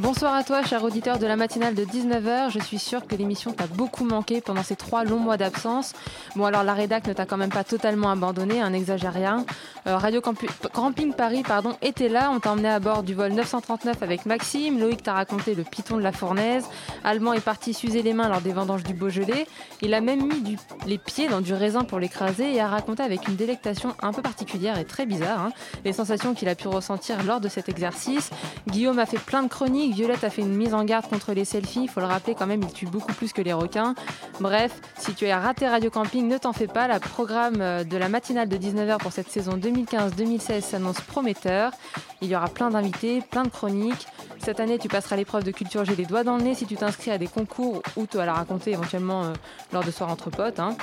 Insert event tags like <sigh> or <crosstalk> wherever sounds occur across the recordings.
Bonsoir à toi, cher auditeur de la matinale de 19h. Je suis sûre que l'émission t'a beaucoup manqué pendant ces trois longs mois d'absence. Bon, alors la rédac ne t'a quand même pas totalement abandonné, un n'exagère rien. Euh, Radio Camping Paris pardon, était là. On t'a emmené à bord du vol 939 avec Maxime. Loïc t'a raconté le piton de la fournaise. Allemand est parti s'user les mains lors des vendanges du Beaujolais. Il a même mis les pieds dans du raisin pour l'écraser et a raconté avec une délectation un peu particulière et très bizarre hein, les sensations qu'il a pu ressentir lors de cet exercice. Guillaume a fait plein de chroniques, Violette a fait une mise en garde contre les selfies, il faut le rappeler quand même, il tue beaucoup plus que les requins. Bref, si tu as raté Radio Camping, ne t'en fais pas, le programme euh, de la matinale de 19h pour cette saison 2015-2016 s'annonce prometteur. Il y aura plein d'invités, plein de chroniques. Cette année, tu passeras l'épreuve de culture J'ai les doigts dans le nez si tu t'inscris à des concours ou tu vas la raconter éventuellement euh, lors de soirs entre potes. hein.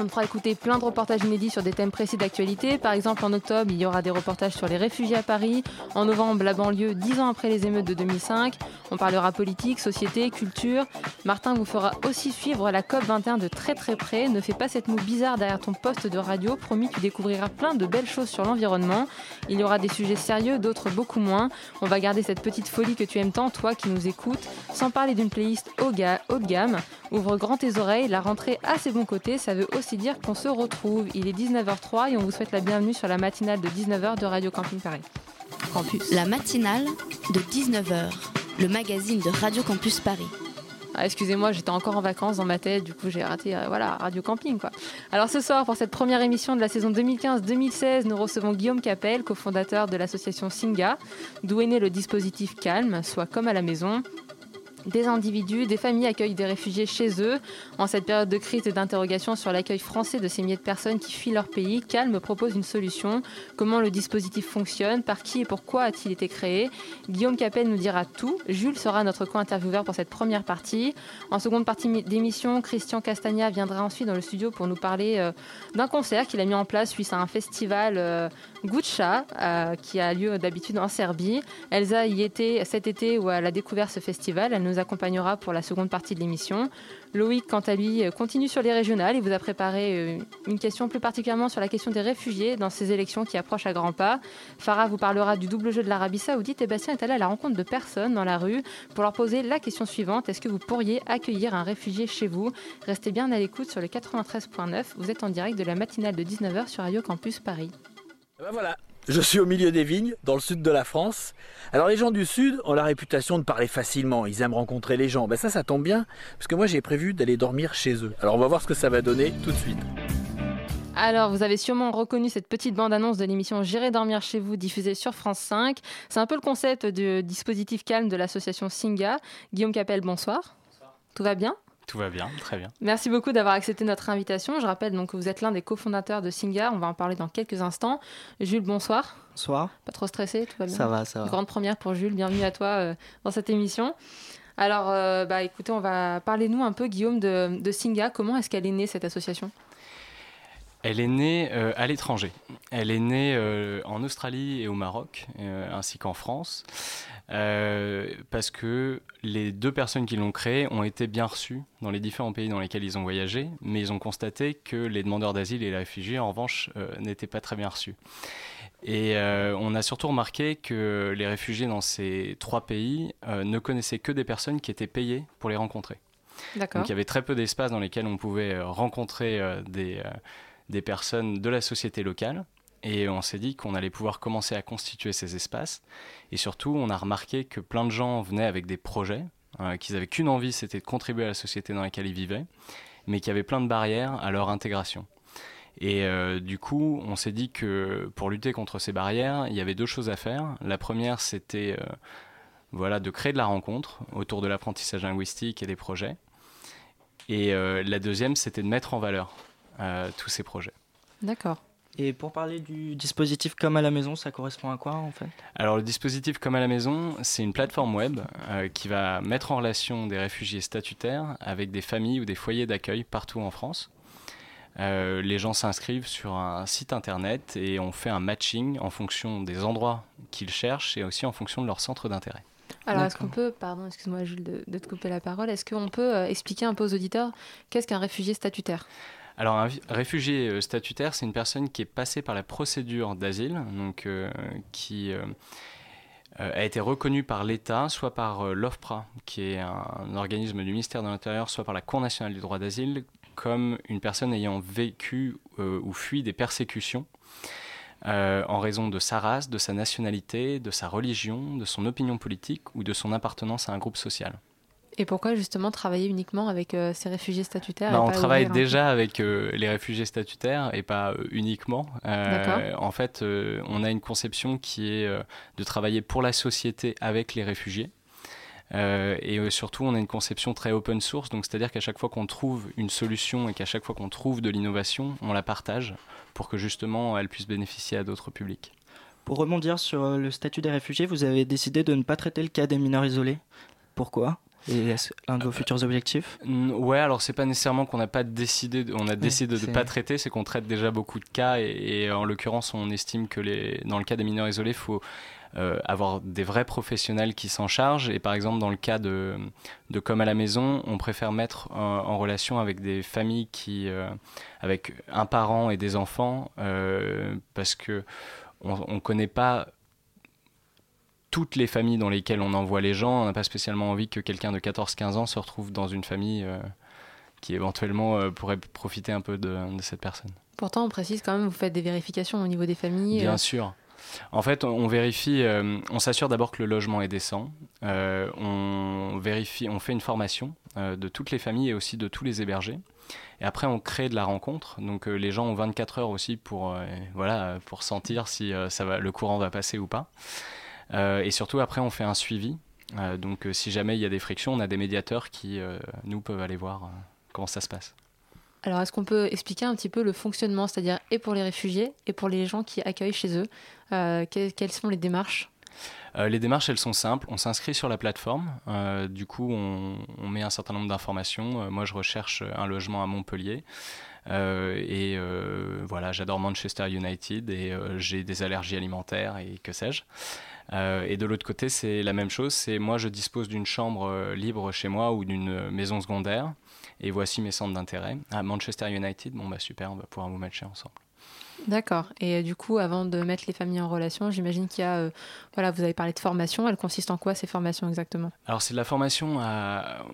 On fera écouter plein de reportages inédits sur des thèmes précis d'actualité. Par exemple, en octobre, il y aura des reportages sur les réfugiés à Paris. En novembre, la banlieue, dix ans après les émeutes de 2005. On parlera politique, société, culture. Martin vous fera aussi suivre la COP 21 de très très près. Ne fais pas cette moue bizarre derrière ton poste de radio. Promis, tu découvriras plein de belles choses sur l'environnement. Il y aura des sujets sérieux, d'autres beaucoup moins. On va garder cette petite folie que tu aimes tant, toi qui nous écoutes, sans parler d'une playlist haut, de gamme. Ouvre grand tes oreilles, la rentrée a ses bons côtés, ça veut aussi dire qu'on se retrouve. Il est 19h03 et on vous souhaite la bienvenue sur la matinale de 19h de Radio Camping Paris. Campus. La matinale de 19h, le magazine de Radio Campus Paris. Ah, excusez-moi, j'étais encore en vacances dans ma tête, du coup j'ai raté euh, voilà, Radio Camping. Quoi. Alors ce soir, pour cette première émission de la saison 2015-2016, nous recevons Guillaume Capel, cofondateur de l'association Singa, d'où est né le dispositif Calme, soit comme à la maison. Des individus, des familles accueillent des réfugiés chez eux. En cette période de crise et d'interrogation sur l'accueil français de ces milliers de personnes qui fuient leur pays, Calme propose une solution. Comment le dispositif fonctionne, par qui et pourquoi a-t-il été créé? Guillaume Capel nous dira tout. Jules sera notre co-intervieweur pour cette première partie. En seconde partie mi- d'émission, Christian Castagna viendra ensuite dans le studio pour nous parler euh, d'un concert qu'il a mis en place suite à un festival Guccia euh, qui a lieu d'habitude en Serbie. Elsa y était cet été où elle a découvert ce festival. Elle nous accompagnera pour la seconde partie de l'émission. Loïc, quant à lui, continue sur les régionales. Il vous a préparé euh, une question plus particulièrement sur la question des réfugiés dans ces élections qui approchent à grands pas. Farah vous parlera du double jeu de l'Arabie Saoudite et Bastien est allé à la rencontre de personnes dans la rue pour leur poser la question suivante. Est-ce que vous pourriez accueillir un réfugié chez vous? Restez bien à l'écoute sur le 93.9. Vous êtes en direct de la matinale de 19h sur Radio Campus Paris. Ben voilà, je suis au milieu des vignes, dans le sud de la France. Alors les gens du sud ont la réputation de parler facilement, ils aiment rencontrer les gens. Ben ça, ça tombe bien, parce que moi j'ai prévu d'aller dormir chez eux. Alors on va voir ce que ça va donner tout de suite. Alors, vous avez sûrement reconnu cette petite bande-annonce de l'émission J'irai dormir chez vous, diffusée sur France 5. C'est un peu le concept du dispositif calme de l'association Singa. Guillaume Capel, bonsoir. Tout va bien? Tout va bien, très bien. Merci beaucoup d'avoir accepté notre invitation. Je rappelle donc que vous êtes l'un des cofondateurs de Singa. On va en parler dans quelques instants. Jules, bonsoir. Bonsoir, Pas trop stressé, tout va bien ça va, ça va. Grande première pour Jules. Bienvenue à toi euh, dans cette émission. Alors, euh, bah, écoutez, on va parler nous un peu, Guillaume, de, de Singa. Comment est-ce qu'elle est née cette association? Elle est née euh, à l'étranger. Elle est née euh, en Australie et au Maroc, euh, ainsi qu'en France, parce que les deux personnes qui l'ont créée ont été bien reçues dans les différents pays dans lesquels ils ont voyagé, mais ils ont constaté que les demandeurs d'asile et les réfugiés, en revanche, n'étaient pas très bien reçus. Et euh, on a surtout remarqué que les réfugiés dans ces trois pays euh, ne connaissaient que des personnes qui étaient payées pour les rencontrer. Donc il y avait très peu d'espaces dans lesquels on pouvait rencontrer euh, des, des personnes de la société locale. Et on s'est dit qu'on allait pouvoir commencer à constituer ces espaces. Et surtout, on a remarqué que plein de gens venaient avec des projets, euh, qu'ils avaient qu'une envie, c'était de contribuer à la société dans laquelle ils vivaient, mais qu'il y avait plein de barrières à leur intégration. Et euh, du coup, on s'est dit que pour lutter contre ces barrières, il y avait deux choses à faire. La première, c'était euh, voilà, de créer de la rencontre autour de l'apprentissage linguistique et des projets. Et la deuxième, c'était de mettre en valeur tous ces projets. D'accord. Et pour parler du dispositif comme à la maison, ça correspond à quoi en fait? Alors le dispositif comme à la maison, c'est une plateforme web euh, qui va mettre en relation des réfugiés statutaires avec des familles ou des foyers d'accueil partout en France. Euh, les gens s'inscrivent sur un site internet et on fait un matching en fonction des endroits qu'ils cherchent et aussi en fonction de leur centre d'intérêt. Alors, est-ce qu'on peut, pardon, excuse-moi Jules de, de, te couper la parole, est-ce qu'on peut euh, expliquer un peu aux auditeurs qu'est-ce qu'un réfugié statutaire? Alors, un réfugié euh, statutaire, c'est une personne qui est passée par la procédure d'asile, euh, qui euh, a été reconnue par l'État, soit par l'OFPRA, qui est un, organisme du ministère de l'Intérieur, soit par la Cour nationale du droit d'asile, comme une personne ayant vécu ou fui des persécutions. en raison de sa race, de sa nationalité, de sa religion, de son opinion politique ou de son appartenance à un groupe social. Et pourquoi justement travailler uniquement avec euh, ces réfugiés statutaires bah, On travaille déjà avec euh, les réfugiés statutaires et pas euh, uniquement. en fait, on a une conception qui est de travailler pour la société avec les réfugiés. et surtout, on a une conception très open source, donc c'est-à-dire qu'à chaque fois qu'on trouve une solution et qu'à chaque fois qu'on trouve de l'innovation, on la partage pour que justement elle puisse bénéficier à d'autres publics. Pour rebondir sur le statut des réfugiés, vous avez décidé de ne pas traiter le cas des mineurs isolés. Pourquoi? Et un de vos futurs objectifs? Ouais, alors c'est pas nécessairement qu'on n'a pas décidé, on a décidé de ne pas traiter, c'est qu'on traite déjà beaucoup de cas et, en l'occurrence, on estime que les, dans le cas des mineurs isolés, il faut euh, avoir des vrais professionnels qui s'en chargent. Et par exemple, dans le cas de, de Comme à la maison, on préfère mettre en, relation avec des familles qui, euh, avec un parent et des enfants, euh, parce que on ne connaît pas toutes les familles dans lesquelles on envoie les gens. On n'a pas spécialement envie que quelqu'un de 14-15 ans se retrouve dans une famille euh, qui éventuellement euh, pourrait profiter un peu de, cette personne. Pourtant, on précise quand même, vous faites des vérifications au niveau des familles. Bien euh. sûr. En fait, on vérifie, on s'assure d'abord que le logement est décent. on vérifie, on fait une formation de toutes les familles et aussi de tous les hébergés. Et après, on crée de la rencontre. Donc, les gens ont 24 heures aussi pour, voilà, pour sentir si ça va, le courant va passer ou pas. Euh, et surtout, après, on fait un suivi. Euh, donc, euh, si jamais il y a des frictions, on a des médiateurs qui, nous, peuvent aller voir comment ça se passe. Alors, est-ce qu'on peut expliquer un petit peu le fonctionnement, c'est-à-dire et pour les réfugiés et pour les gens qui accueillent chez eux Quelles sont les démarches? Les démarches, elles sont simples. On s'inscrit sur la plateforme. du coup, on, on, met un certain nombre d'informations. moi, je recherche un logement à Montpellier. et voilà, j'adore Manchester United et j'ai des allergies alimentaires et que sais-je. Euh, et de l'autre côté, c'est la même chose. C'est moi, je dispose d'une chambre euh, libre chez moi ou d'une maison secondaire. Et voici mes centres d'intérêt. À Manchester United, bon bah super, on va pouvoir vous matcher ensemble. D'accord. Et euh, du coup, avant de mettre les familles en relation, j'imagine qu'il y a, voilà, vous avez parlé de formation. Elle consiste en quoi ces formations exactement? Alors c'est de la formation à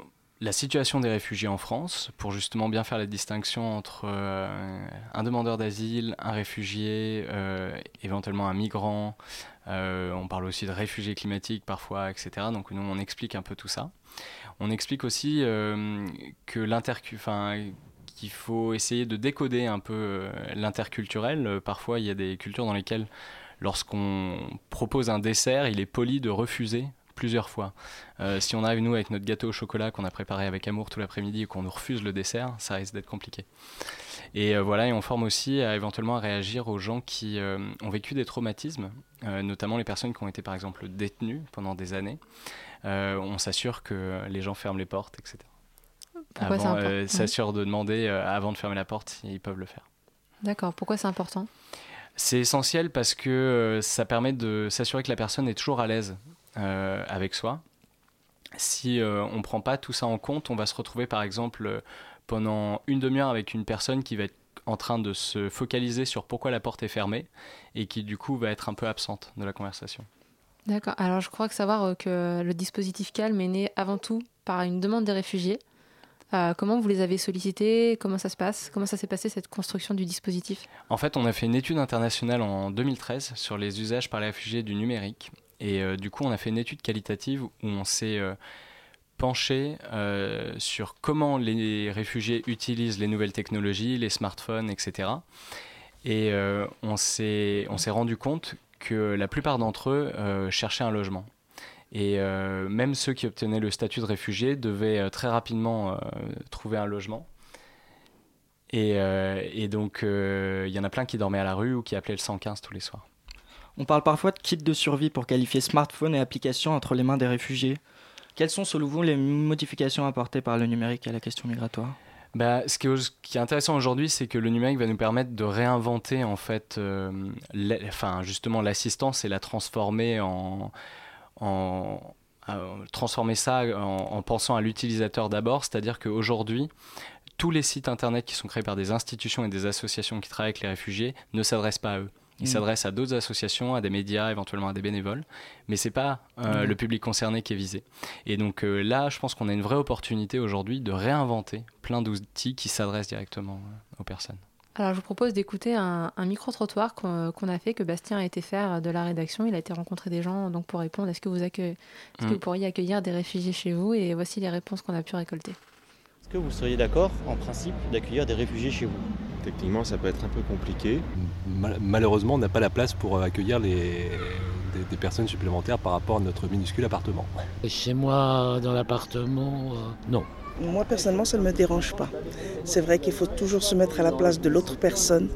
la situation des réfugiés en France, pour justement bien faire la distinction entre un demandeur d'asile, un réfugié, éventuellement un migrant, euh, on parle aussi de réfugiés climatiques parfois, etc. Donc nous, on explique un peu tout ça. On explique aussi euh, que qu'il faut essayer de décoder un peu euh, l'interculturel. Parfois, il y a des cultures dans lesquelles, lorsqu'on propose un dessert, il est poli de refuser plusieurs fois. si on arrive, nous, avec notre gâteau au chocolat qu'on a préparé avec amour tout l'après-midi et qu'on nous refuse le dessert, ça risque d'être compliqué. Et voilà, et on forme aussi à éventuellement à réagir aux gens qui ont vécu des traumatismes euh, notamment les personnes qui ont été par exemple détenues pendant des années. Euh, on s'assure que les gens ferment les portes, etc. Pourquoi avant, euh, s'assure de demander avant de fermer la porte s'ils peuvent le faire. D'accord. Pourquoi c'est important? C'est essentiel parce que ça permet de s'assurer que la personne est toujours à l'aise avec soi. Si on ne prend pas tout ça en compte, on va se retrouver par exemple pendant une demi-heure avec une personne qui va être en train de se focaliser sur pourquoi la porte est fermée et qui du coup va être un peu absente de la conversation. D'accord. Alors je crois que savoir euh, que le dispositif Calme est né avant tout par une demande des réfugiés. Euh, comment vous les avez sollicités? Comment ça se passe? Comment ça s'est passé cette construction du dispositif? En fait, on a fait une étude internationale en 2013 sur les usages par les réfugiés du numérique. Et euh, du coup, on a fait une étude qualitative où on s'est penché euh, sur comment les réfugiés utilisent les nouvelles technologies, les smartphones, etc. Et euh, on s'est rendu compte que la plupart d'entre eux euh, cherchaient un logement. Et même ceux qui obtenaient le statut de réfugié devaient très rapidement trouver un logement. Et, euh, et donc, euh, il y en a plein qui dormaient à la rue ou qui appelaient le 115 tous les soirs. On parle parfois de kit de survie pour qualifier smartphone et applications entre les mains des réfugiés. Quelles sont selon vous les modifications apportées par le numérique à la question migratoire? Bah, ce, qui est, intéressant aujourd'hui, c'est que le numérique va nous permettre de réinventer en fait, euh, enfin justement l'assistance et la transformer en, en transformer ça en pensant à l'utilisateur d'abord, c'est-à-dire qu'aujourd'hui, tous les sites internet qui sont créés par des institutions et des associations qui travaillent avec les réfugiés ne s'adressent pas à eux. Ils mmh. s'adressent à d'autres associations, à des médias, éventuellement à des bénévoles, mais c'est pas euh, mmh. le public concerné qui est visé. Et donc euh, là, je pense qu'on a une vraie opportunité aujourd'hui de réinventer plein d'outils qui s'adressent directement euh, aux personnes. Alors je vous propose d'écouter un, un micro-trottoir qu'on qu a fait, que Bastien a été faire de la rédaction. Il a été rencontrer des gens donc pour répondre est-ce que, vous, accueille, est mmh. que vous pourriez accueillir des réfugiés chez vous? Et voici les réponses qu'on a pu récolter. Est-ce que vous seriez d'accord, en principe, d'accueillir des réfugiés chez vous? Techniquement, ça peut être un peu compliqué. Mal malheureusement, on n'a pas la place pour accueillir les, des, des, personnes supplémentaires par rapport à notre minuscule appartement. Chez moi, dans l'appartement, euh, non. Moi, personnellement, ça ne me dérange pas. C'est vrai qu'il faut toujours se mettre à la place de l'autre personne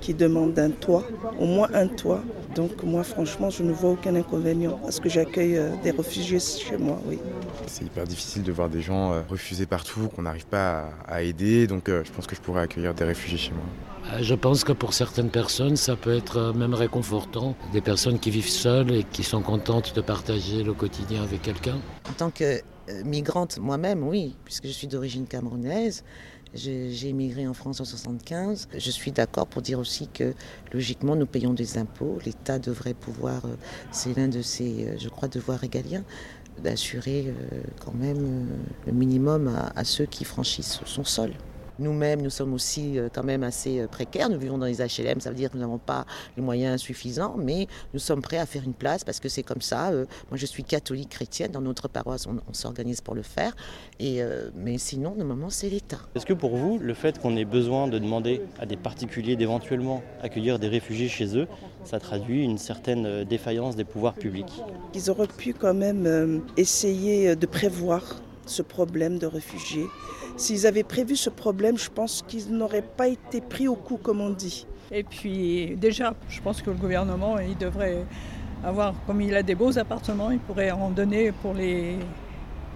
qui demande un toit, au moins un toit. Donc moi, franchement, je ne vois aucun inconvénient à ce que j'accueille euh, des réfugiés chez moi, oui. C'est hyper difficile de voir des gens euh, refusés partout, qu'on n'arrive pas à, à, aider. Donc euh, je pense que je pourrais accueillir des réfugiés chez moi. Je pense que pour certaines personnes, ça peut être même réconfortant. Des personnes qui vivent seules et qui sont contentes de partager le quotidien avec quelqu'un. En tant que migrante moi-même, oui, puisque je suis d'origine camerounaise, j'ai émigré en France en 75. Je suis d'accord pour dire aussi que logiquement nous payons des impôts. L'État devrait pouvoir, c'est l'un de ses, je crois, devoirs régaliens, d'assurer quand même le minimum à ceux qui franchissent son sol. Nous-mêmes, nous sommes aussi quand même assez précaires. Nous vivons dans les HLM, ça veut dire que nous n'avons pas les moyens suffisants, mais nous sommes prêts à faire une place parce que c'est comme ça. Moi, je suis catholique chrétienne. Dans notre paroisse, on, on s'organise pour le faire. Et, mais sinon, normalement, c'est l'État. Est-ce que pour vous, le fait qu'on ait besoin de demander à des particuliers d'éventuellement accueillir des réfugiés chez eux, ça traduit une certaine défaillance des pouvoirs publics? Ils auraient pu quand même essayer de prévoir ce problème de réfugiés. S'ils avaient prévu ce problème, je pense qu'ils n'auraient pas été pris au coup, comme on dit. Et puis déjà, je pense que le gouvernement, il devrait avoir, comme il a des beaux appartements, il pourrait en donner pour les,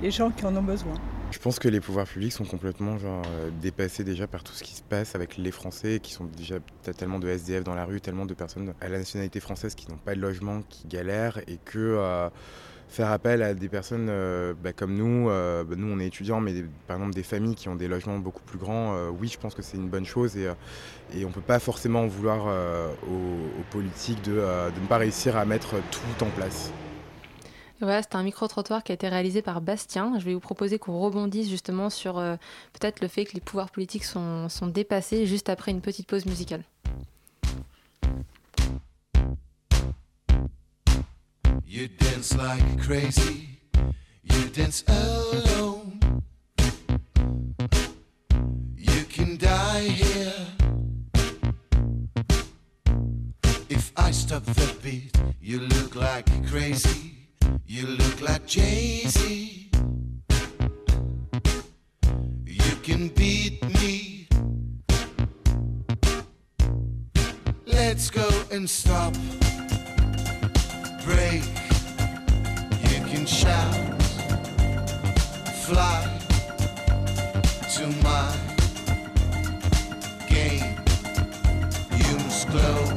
les gens qui en ont besoin. Je pense que les pouvoirs publics sont complètement genre, euh, dépassés déjà par tout ce qui se passe avec les Français qui sont déjà tellement de SDF dans la rue, tellement de personnes à la nationalité française qui n'ont pas de logement, qui galèrent et que euh, faire appel à des personnes euh, bah, comme nous, bah, nous on est étudiants, mais par exemple des familles qui ont des logements beaucoup plus grands, oui je pense que c'est une bonne chose et, on ne peut pas forcément vouloir aux, politiques de ne pas réussir à mettre tout en place. Voilà, c'est un micro-trottoir qui a été réalisé par Bastien. Je vais vous proposer qu'on rebondisse justement sur euh, peut-être le fait que les pouvoirs politiques sont, sont dépassés juste après une petite pause musicale. You dance like crazy, you dance alone. You can die here. If I stop the beat, you look like crazy. You look like Jay-Z. You can beat me. Let's go and stop. Break. You can shout. Fly to my game. You must close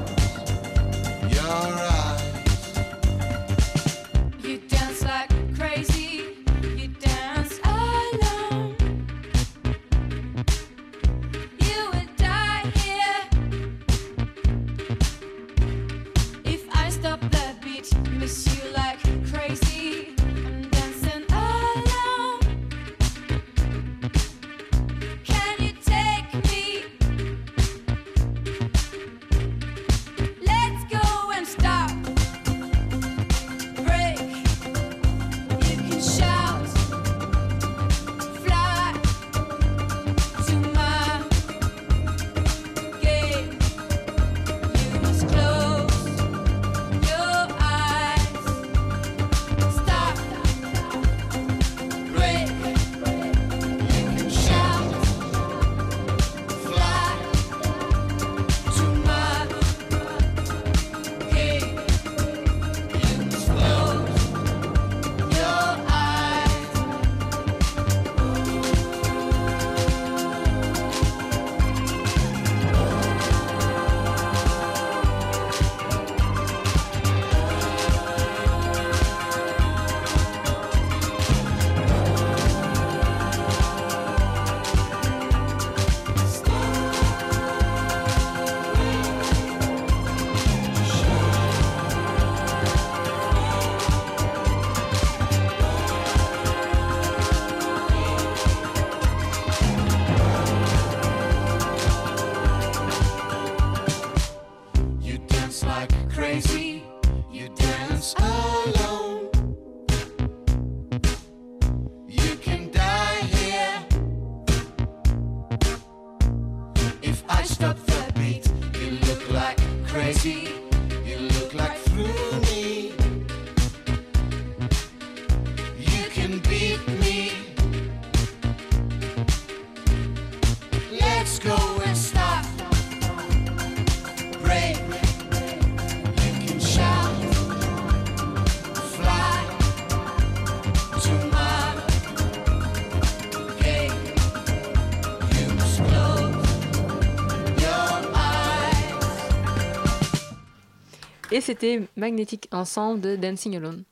Et c'était Magnetic Ensemble de Dancing Alone.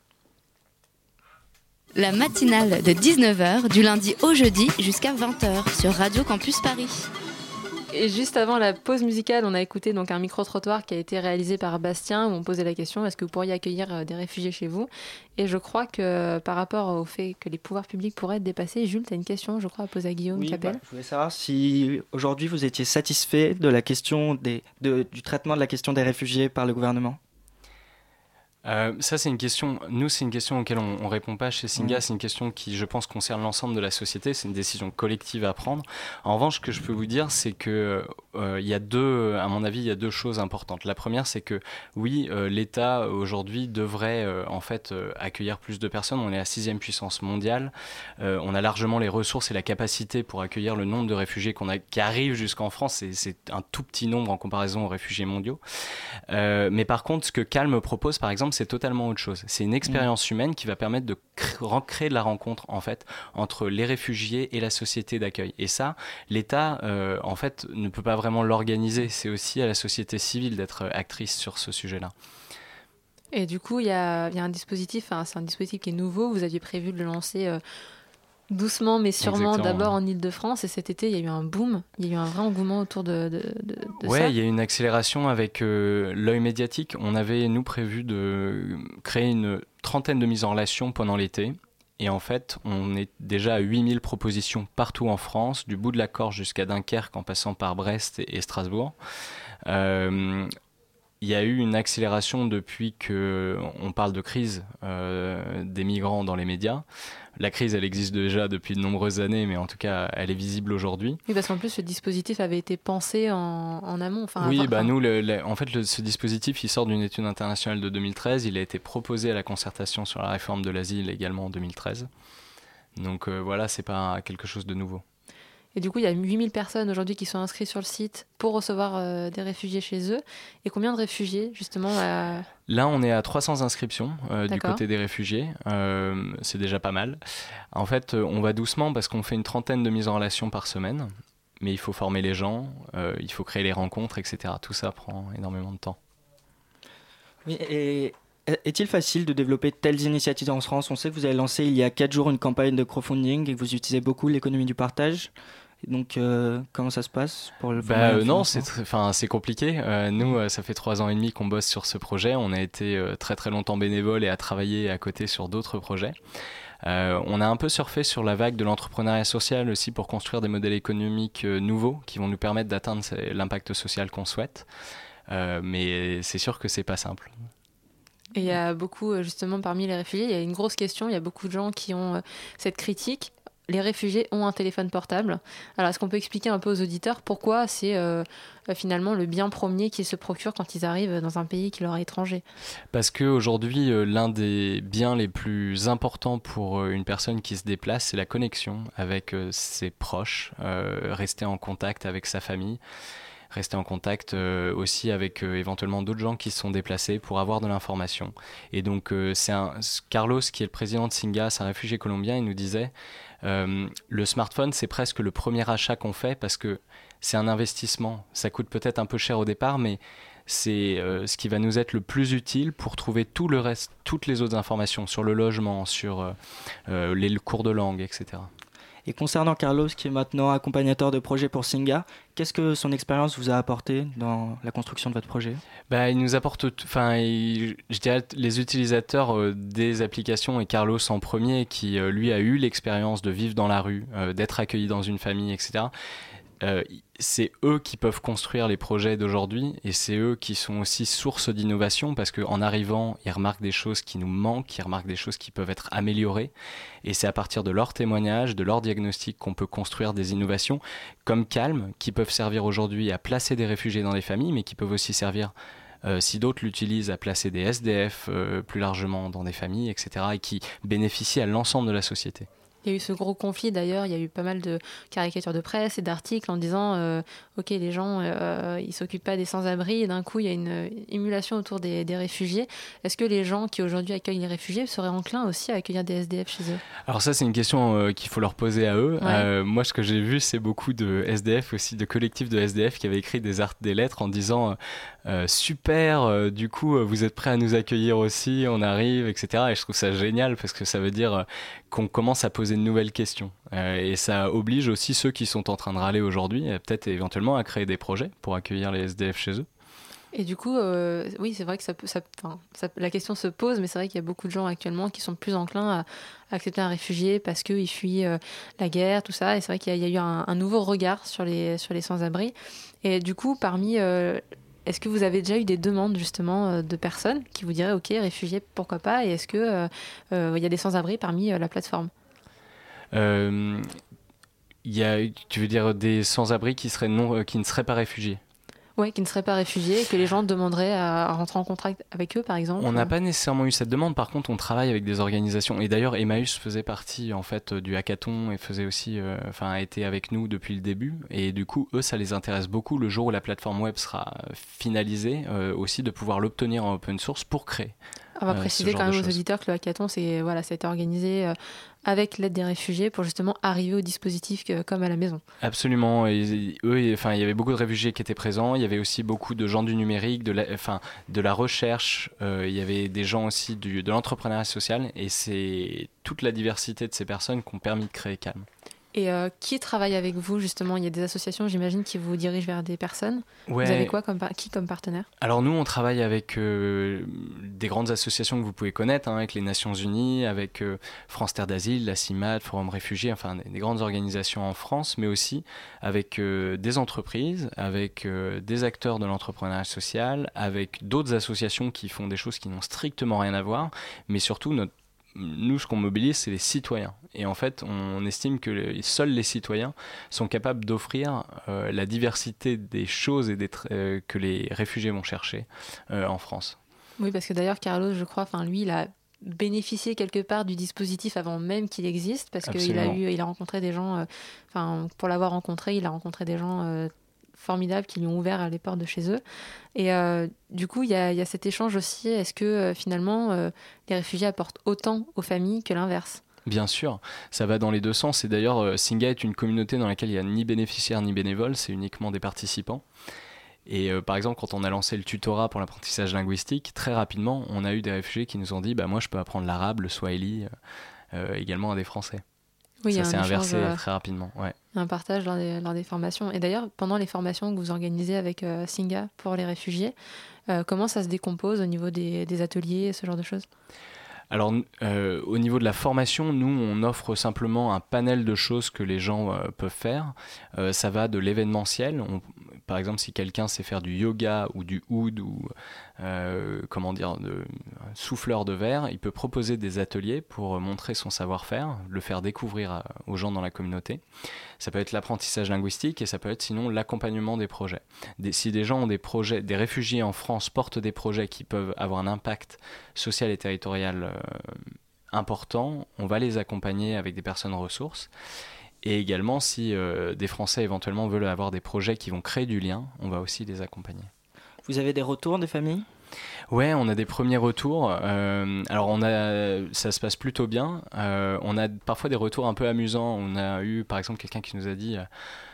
La matinale de 19h du lundi au jeudi jusqu'à 20h sur Radio Campus Paris. Et juste avant la pause musicale, on a écouté donc un micro-trottoir qui a été réalisé par Bastien où on posait la question est-ce que vous pourriez accueillir euh, des réfugiés chez vous? Et je crois que par rapport au fait que les pouvoirs publics pourraient être dépassés, Jules, tu as une question, je crois, à poser à Guillaume Oui, Capel. bah, je voulais savoir si aujourd'hui vous étiez satisfait de la question des, de- du traitement de la question des réfugiés par le gouvernement. Euh, ça, c'est une question. Nous, c'est une question auquel on, on répond pas chez Singa. Mhm. C'est une question qui, je pense, concerne l'ensemble de la société. C'est une décision collective à prendre. En revanche, ce que je peux vous dire, c'est que euh, il y a deux, à mon avis, il y a deux choses importantes. La première, c'est que oui, euh, l'État aujourd'hui devrait en fait accueillir plus de personnes. On est la sixième puissance mondiale. On a largement les ressources et la capacité pour accueillir le nombre de réfugiés qu'on a, qui arrivent jusqu'en France. C'est- un tout petit nombre en comparaison aux réfugiés mondiaux. Mais par contre, ce que Calme propose, par exemple, c'est totalement autre chose. C'est une expérience humaine qui va permettre de cré- recréer de la rencontre, en fait, entre les réfugiés et la société d'accueil. Et ça, l'État, euh, en fait, ne peut pas vraiment l'organiser. C'est aussi à la société civile d'être actrice sur ce sujet-là. Et du coup, il y a, il y a un dispositif, c'est un dispositif qui est nouveau. Vous aviez prévu de le lancer euh, doucement, mais sûrement d'abord en Ile-de-France. Et cet été, il y a eu un boom, il y a eu un vrai engouement autour de, de, de- de Ouais, ça. il y a une accélération avec euh, l'œil médiatique. On avait, nous, prévu de créer une trentaine de mises en relation pendant l'été. Et en fait, on est déjà à 8000 propositions partout en France, du bout de la Corse jusqu'à Dunkerque, en passant par Brest et, et Strasbourg. Euh, il y a eu une accélération depuis que on parle de crise euh, des migrants dans les médias. La crise, elle existe déjà depuis de nombreuses années, mais en tout cas, elle est visible aujourd'hui. Oui, parce qu'en plus, ce dispositif avait été pensé en, en amont. Enfin, Oui, bah nous, le- le- en fait, le- ce dispositif, il sort d'une étude internationale de 2013. Il a été proposé à la concertation sur la réforme de l'asile également en 2013. Donc euh, voilà, c'est pas quelque chose de nouveau. Et du coup, il y a 8000 personnes aujourd'hui qui sont inscrites sur le site pour recevoir euh, des réfugiés chez eux. Et combien de réfugiés, justement euh, Là, on est à 300 inscriptions euh, du côté des réfugiés. Euh, c'est déjà pas mal. En fait, on va doucement parce qu'on fait une trentaine de mises en relation par semaine. Mais il faut former les gens, euh, il faut créer les rencontres, etc. Tout ça prend énormément de temps. Oui, et est-il facile de développer de telles initiatives en France? On sait que vous avez lancé il y a 4 jours une campagne de crowdfunding et que vous utilisez beaucoup l'économie du partage. Donc, euh, comment ça se passe pour le Bah, euh, non, c'est enfin c'est compliqué. Euh, nous, euh, ça fait trois ans et demi qu'on bosse sur ce projet. On a été euh, très très longtemps bénévole et à travailler à côté sur d'autres projets. Euh, on a un peu surfé sur la vague de l'entrepreneuriat social aussi pour construire des modèles économiques euh, nouveaux qui vont nous permettre d'atteindre l'impact social qu'on souhaite. Euh, mais c'est sûr que c'est pas simple. Et il y a beaucoup, justement, parmi les réfugiés, il y a une grosse question. Il y a beaucoup de gens qui ont cette critique. Les réfugiés ont un téléphone portable. Alors, est-ce qu'on peut expliquer un peu aux auditeurs pourquoi c'est euh, euh, finalement le bien premier qu'ils se procurent quand ils arrivent dans un pays qui leur est étranger? Parce qu'aujourd'hui, l'un des biens les plus importants pour euh, une personne qui se déplace, c'est la connexion avec euh, ses proches, euh, rester en contact avec sa famille, rester en contact euh, aussi avec euh, éventuellement d'autres gens qui se sont déplacés pour avoir de l'information. Et donc, euh, c'est Carlos, qui est le président de Singa, c'est un réfugié colombien, il nous disait le smartphone, c'est presque le premier achat qu'on fait parce que c'est un investissement. Ça coûte peut-être un peu cher au départ, mais c'est ce qui va nous être le plus utile pour trouver tout le reste, toutes les autres informations sur le logement, sur les cours de langue, etc. Et concernant Carlos, qui est maintenant accompagnateur de projet pour Singa, qu'est-ce que son expérience vous a apporté dans la construction de votre projet? Bah, il nous apporte, enfin, je dirais les utilisateurs euh, des applications et Carlos en premier, qui euh, lui a eu l'expérience de vivre dans la rue, euh, d'être accueilli dans une famille, etc. euh, c'est eux qui peuvent construire les projets d'aujourd'hui et c'est eux qui sont aussi source d'innovation parce qu'en arrivant, ils remarquent des choses qui nous manquent, ils remarquent des choses qui peuvent être améliorées et c'est à partir de leurs témoignages, de leurs diagnostics qu'on peut construire des innovations comme Calme qui peuvent servir aujourd'hui à placer des réfugiés dans des familles mais qui peuvent aussi servir euh, si d'autres l'utilisent à placer des SDF euh, plus largement dans des familles, etc., et qui bénéficient à l'ensemble de la société. Il y a eu ce gros conflit d'ailleurs, il y a eu pas mal de caricatures de presse et d'articles en disant euh, ok les gens euh, ils s'occupent pas des sans-abri et d'un coup il y a une émulation autour des, des réfugiés. Est-ce que les gens qui aujourd'hui accueillent les réfugiés seraient enclins aussi à accueillir des SDF chez eux? Alors ça c'est une question euh, qu'il faut leur poser à eux. Ouais. Euh, moi ce que j'ai vu c'est beaucoup de SDF aussi, de collectifs de SDF qui avaient écrit des, art- des lettres en disant euh, super euh, du coup euh, vous êtes prêts à nous accueillir aussi, on arrive etc. Et je trouve ça génial parce que ça veut dire qu'on commence à poser de nouvelles questions. Et ça oblige aussi ceux qui sont en train de râler aujourd'hui, peut-être éventuellement à créer des projets pour accueillir les SDF chez eux. Et du coup, oui, c'est vrai que la question se pose, mais c'est vrai qu'il y a beaucoup de gens actuellement qui sont plus enclins à, accepter un réfugié parce qu'ils fuient la guerre, tout ça. Et c'est vrai qu'il y, a- eu un, nouveau regard sur les, sans-abri. Et du coup, parmi. Est-ce que vous avez déjà eu des demandes justement euh, de personnes qui vous diraient ok réfugiés pourquoi pas et est-ce que euh, euh, y a des sans-abri parmi la plateforme? Y a, tu veux dire des sans-abri qui, seraient non, qui ne seraient pas réfugiés? Ouais, qui ne seraient pas réfugiés et que les gens demanderaient à, rentrer en contact avec eux par exemple. On n'a pas nécessairement eu cette demande, par contre on travaille avec des organisations. Et d'ailleurs Emmaüs faisait partie en fait du hackathon et faisait aussi, euh, enfin a été avec nous depuis le début. Et du coup eux ça les intéresse beaucoup le jour où la plateforme web sera finalisée euh, aussi de pouvoir l'obtenir en open source pour créer. On va préciser quand même aux auditeurs que le hackathon, c'est voilà, ça a été organisé euh, avec l'aide des réfugiés pour justement arriver au dispositif que- comme à la maison. Absolument. Et, eux, et- enfin, il y avait beaucoup de réfugiés qui étaient présents. Il y avait aussi beaucoup de gens du numérique, de la, enfin, de la recherche. Euh, il y avait des gens aussi du, de l'entrepreneuriat social. Et c'est toute la diversité de ces personnes qui ont permis de créer Calme. Et euh, qui travaille avec vous justement? Il y a des associations, j'imagine, qui vous dirigent vers des personnes. Ouais. Vous avez quoi comme qui comme partenaire? Alors nous, on travaille avec euh, des grandes associations que vous pouvez connaître, hein, avec les Nations Unies, avec euh, France Terre d'Asile, la CIMAD, Forum Réfugiés, enfin des, des grandes organisations en France, mais aussi avec des entreprises, avec des acteurs de l'entrepreneuriat social, avec d'autres associations qui font des choses qui n'ont strictement rien à voir, mais surtout notre nous, ce qu'on mobilise, c'est les citoyens. Et en fait, on estime que seuls les citoyens sont capables d'offrir euh, la diversité des choses et des euh, que les réfugiés vont chercher euh, en France. Oui, parce que d'ailleurs, Carlos, je crois, enfin lui, il a bénéficié quelque part du dispositif avant même qu'il existe, parce qu'il a eu, il a rencontré des gens, euh, enfin pour l'avoir rencontré, il a rencontré des gens euh, formidables qui lui ont ouvert les portes de chez eux. Et euh, du coup, il y a, il y a cet échange aussi. Est-ce que finalement, les réfugiés apportent autant aux familles que l'inverse? Bien sûr, ça va dans les deux sens. Et d'ailleurs, euh, Singa est une communauté dans laquelle il n'y a ni bénéficiaires ni bénévoles, c'est uniquement des participants. Et euh, par exemple, quand on a lancé le tutorat pour l'apprentissage linguistique, très rapidement, on a eu des réfugiés qui nous ont dit bah, Moi, je peux apprendre l'arabe, le swahili, euh, également à des Français. Oui, ça s'est inversé euh, très rapidement. Ouais. un partage lors des, lors des formations. Et d'ailleurs, pendant les formations que vous organisez avec Singa pour les réfugiés, comment ça se décompose au niveau des, des ateliers, ce genre de choses? Alors, euh, au niveau de la formation, nous, on offre simplement un panel de choses que les gens euh, peuvent faire. Euh, ça va de l'événementiel. Par exemple, si quelqu'un sait faire du yoga ou du oud ou euh, comment dire, souffleur de verre, il peut proposer des ateliers pour montrer son savoir-faire, le faire découvrir aux gens dans la communauté. Ça peut être l'apprentissage linguistique et ça peut être sinon l'accompagnement des projets. Des- si des gens ont des projets, des réfugiés en France portent des projets qui peuvent avoir un impact social et territorial euh, important, on va les accompagner avec des personnes ressources. Et également, si euh, des Français éventuellement veulent avoir des projets qui vont créer du lien, on va aussi les accompagner. Vous avez des retours des familles? Ouais, on a des premiers retours. Euh, alors, on a, ça se passe plutôt bien. Euh, on a parfois des retours un peu amusants. On a eu, par exemple, quelqu'un qui nous a dit.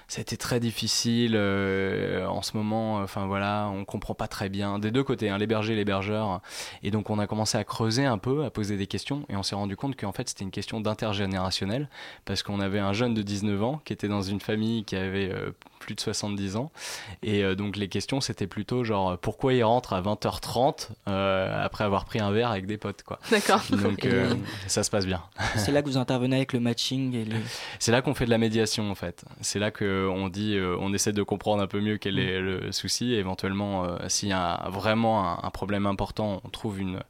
Ça a été très difficile euh, en ce moment. Enfin voilà, on comprend pas très bien des deux côtés, hein, les bergers et l'hébergeur. Et donc on a commencé à creuser un peu, à poser des questions, et on s'est rendu compte qu'en fait c'était une question d'intergénérationnel, parce qu'on avait un jeune de 19 ans qui était dans une famille qui avait euh, plus de 70 ans, et euh, donc les questions c'était plutôt genre pourquoi il rentre à 20h30 euh, après avoir pris un verre avec des potes quoi. D'accord. Donc euh, ça se passe bien. C'est là que vous intervenez avec le matching et les... C'est là qu'on fait de la médiation en fait. C'est là que on dit, euh, on essaie de comprendre un peu mieux quel est le souci. Et éventuellement, euh, s'il y a vraiment un, un problème important, on trouve une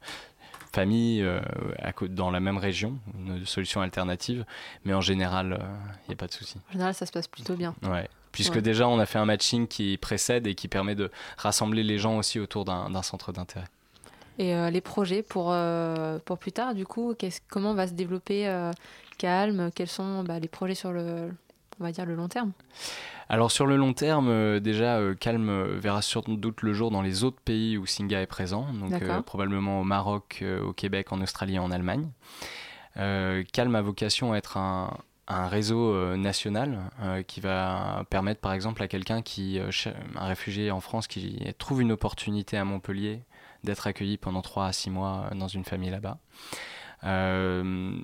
famille euh, à dans la même région, une solution alternative. Mais en général, il n'y a pas de souci. En général, ça se passe plutôt bien. Ouais. Puisque Ouais. déjà, on a fait un matching qui précède et qui permet de rassembler les gens aussi autour d'un centre d'intérêt. Et euh, les projets pour, euh, pour plus tard, du coup, comment va se développer euh, Calme? Quels sont bah, les projets sur le, on va dire, le long terme Alors sur le long terme, euh, déjà, euh, Calme euh, verra sans doute le jour dans les autres pays où Singa est présent, donc probablement au Maroc, au Québec, en Australie et en Allemagne. Calme a vocation à être un, un réseau national euh, qui va permettre par exemple à quelqu'un qui, un réfugié en France qui trouve une opportunité à Montpellier d'être accueilli pendant 3 à 6 mois dans une famille là-bas. Euh,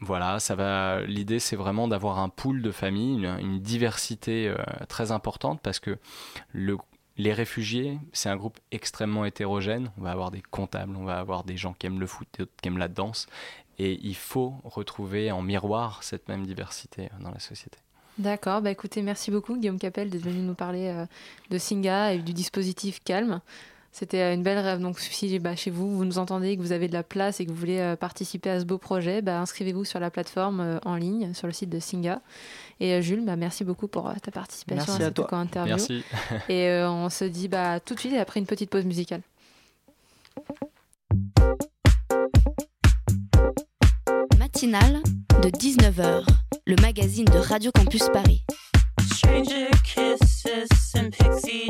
voilà, ça va. L'idée, c'est vraiment d'avoir un pool de familles, une, diversité euh, très importante parce que le, les réfugiés, c'est un groupe extrêmement hétérogène. On va avoir des comptables, on va avoir des gens qui aiment le foot, d'autres qui aiment la danse, et il faut retrouver en miroir cette même diversité euh, dans la société. D'accord, bah écoutez, merci beaucoup Guillaume Capel d'être venu nous parler euh, de Singa et du dispositif Calme. C'était euh, une belle rêve. Donc si bah, chez vous, vous nous entendez, que vous avez de la place et que vous voulez euh, participer à ce beau projet, bah, inscrivez-vous sur la plateforme euh, en ligne, sur le site de Singa. Et euh, Jules, bah, merci beaucoup pour euh, ta participation Merci à à cette toi. interview. Merci. <laughs> et euh, on se dit bah, tout de suite après une petite pause musicale. Matinale de 19h, le magazine de Radio Campus Paris. Stranger kisses and pixie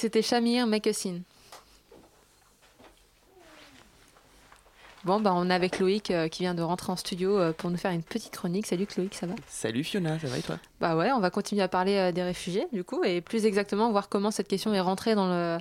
c'était Shamir Mekessin. Bon, bah, on est avec Loïc euh, qui vient de rentrer en studio euh, pour nous faire une petite chronique. Salut Loïc, ça va? Salut Fiona, ça va et toi? Bah ouais, on va continuer à parler euh, des réfugiés du coup et plus exactement voir comment cette question est rentrée dans le,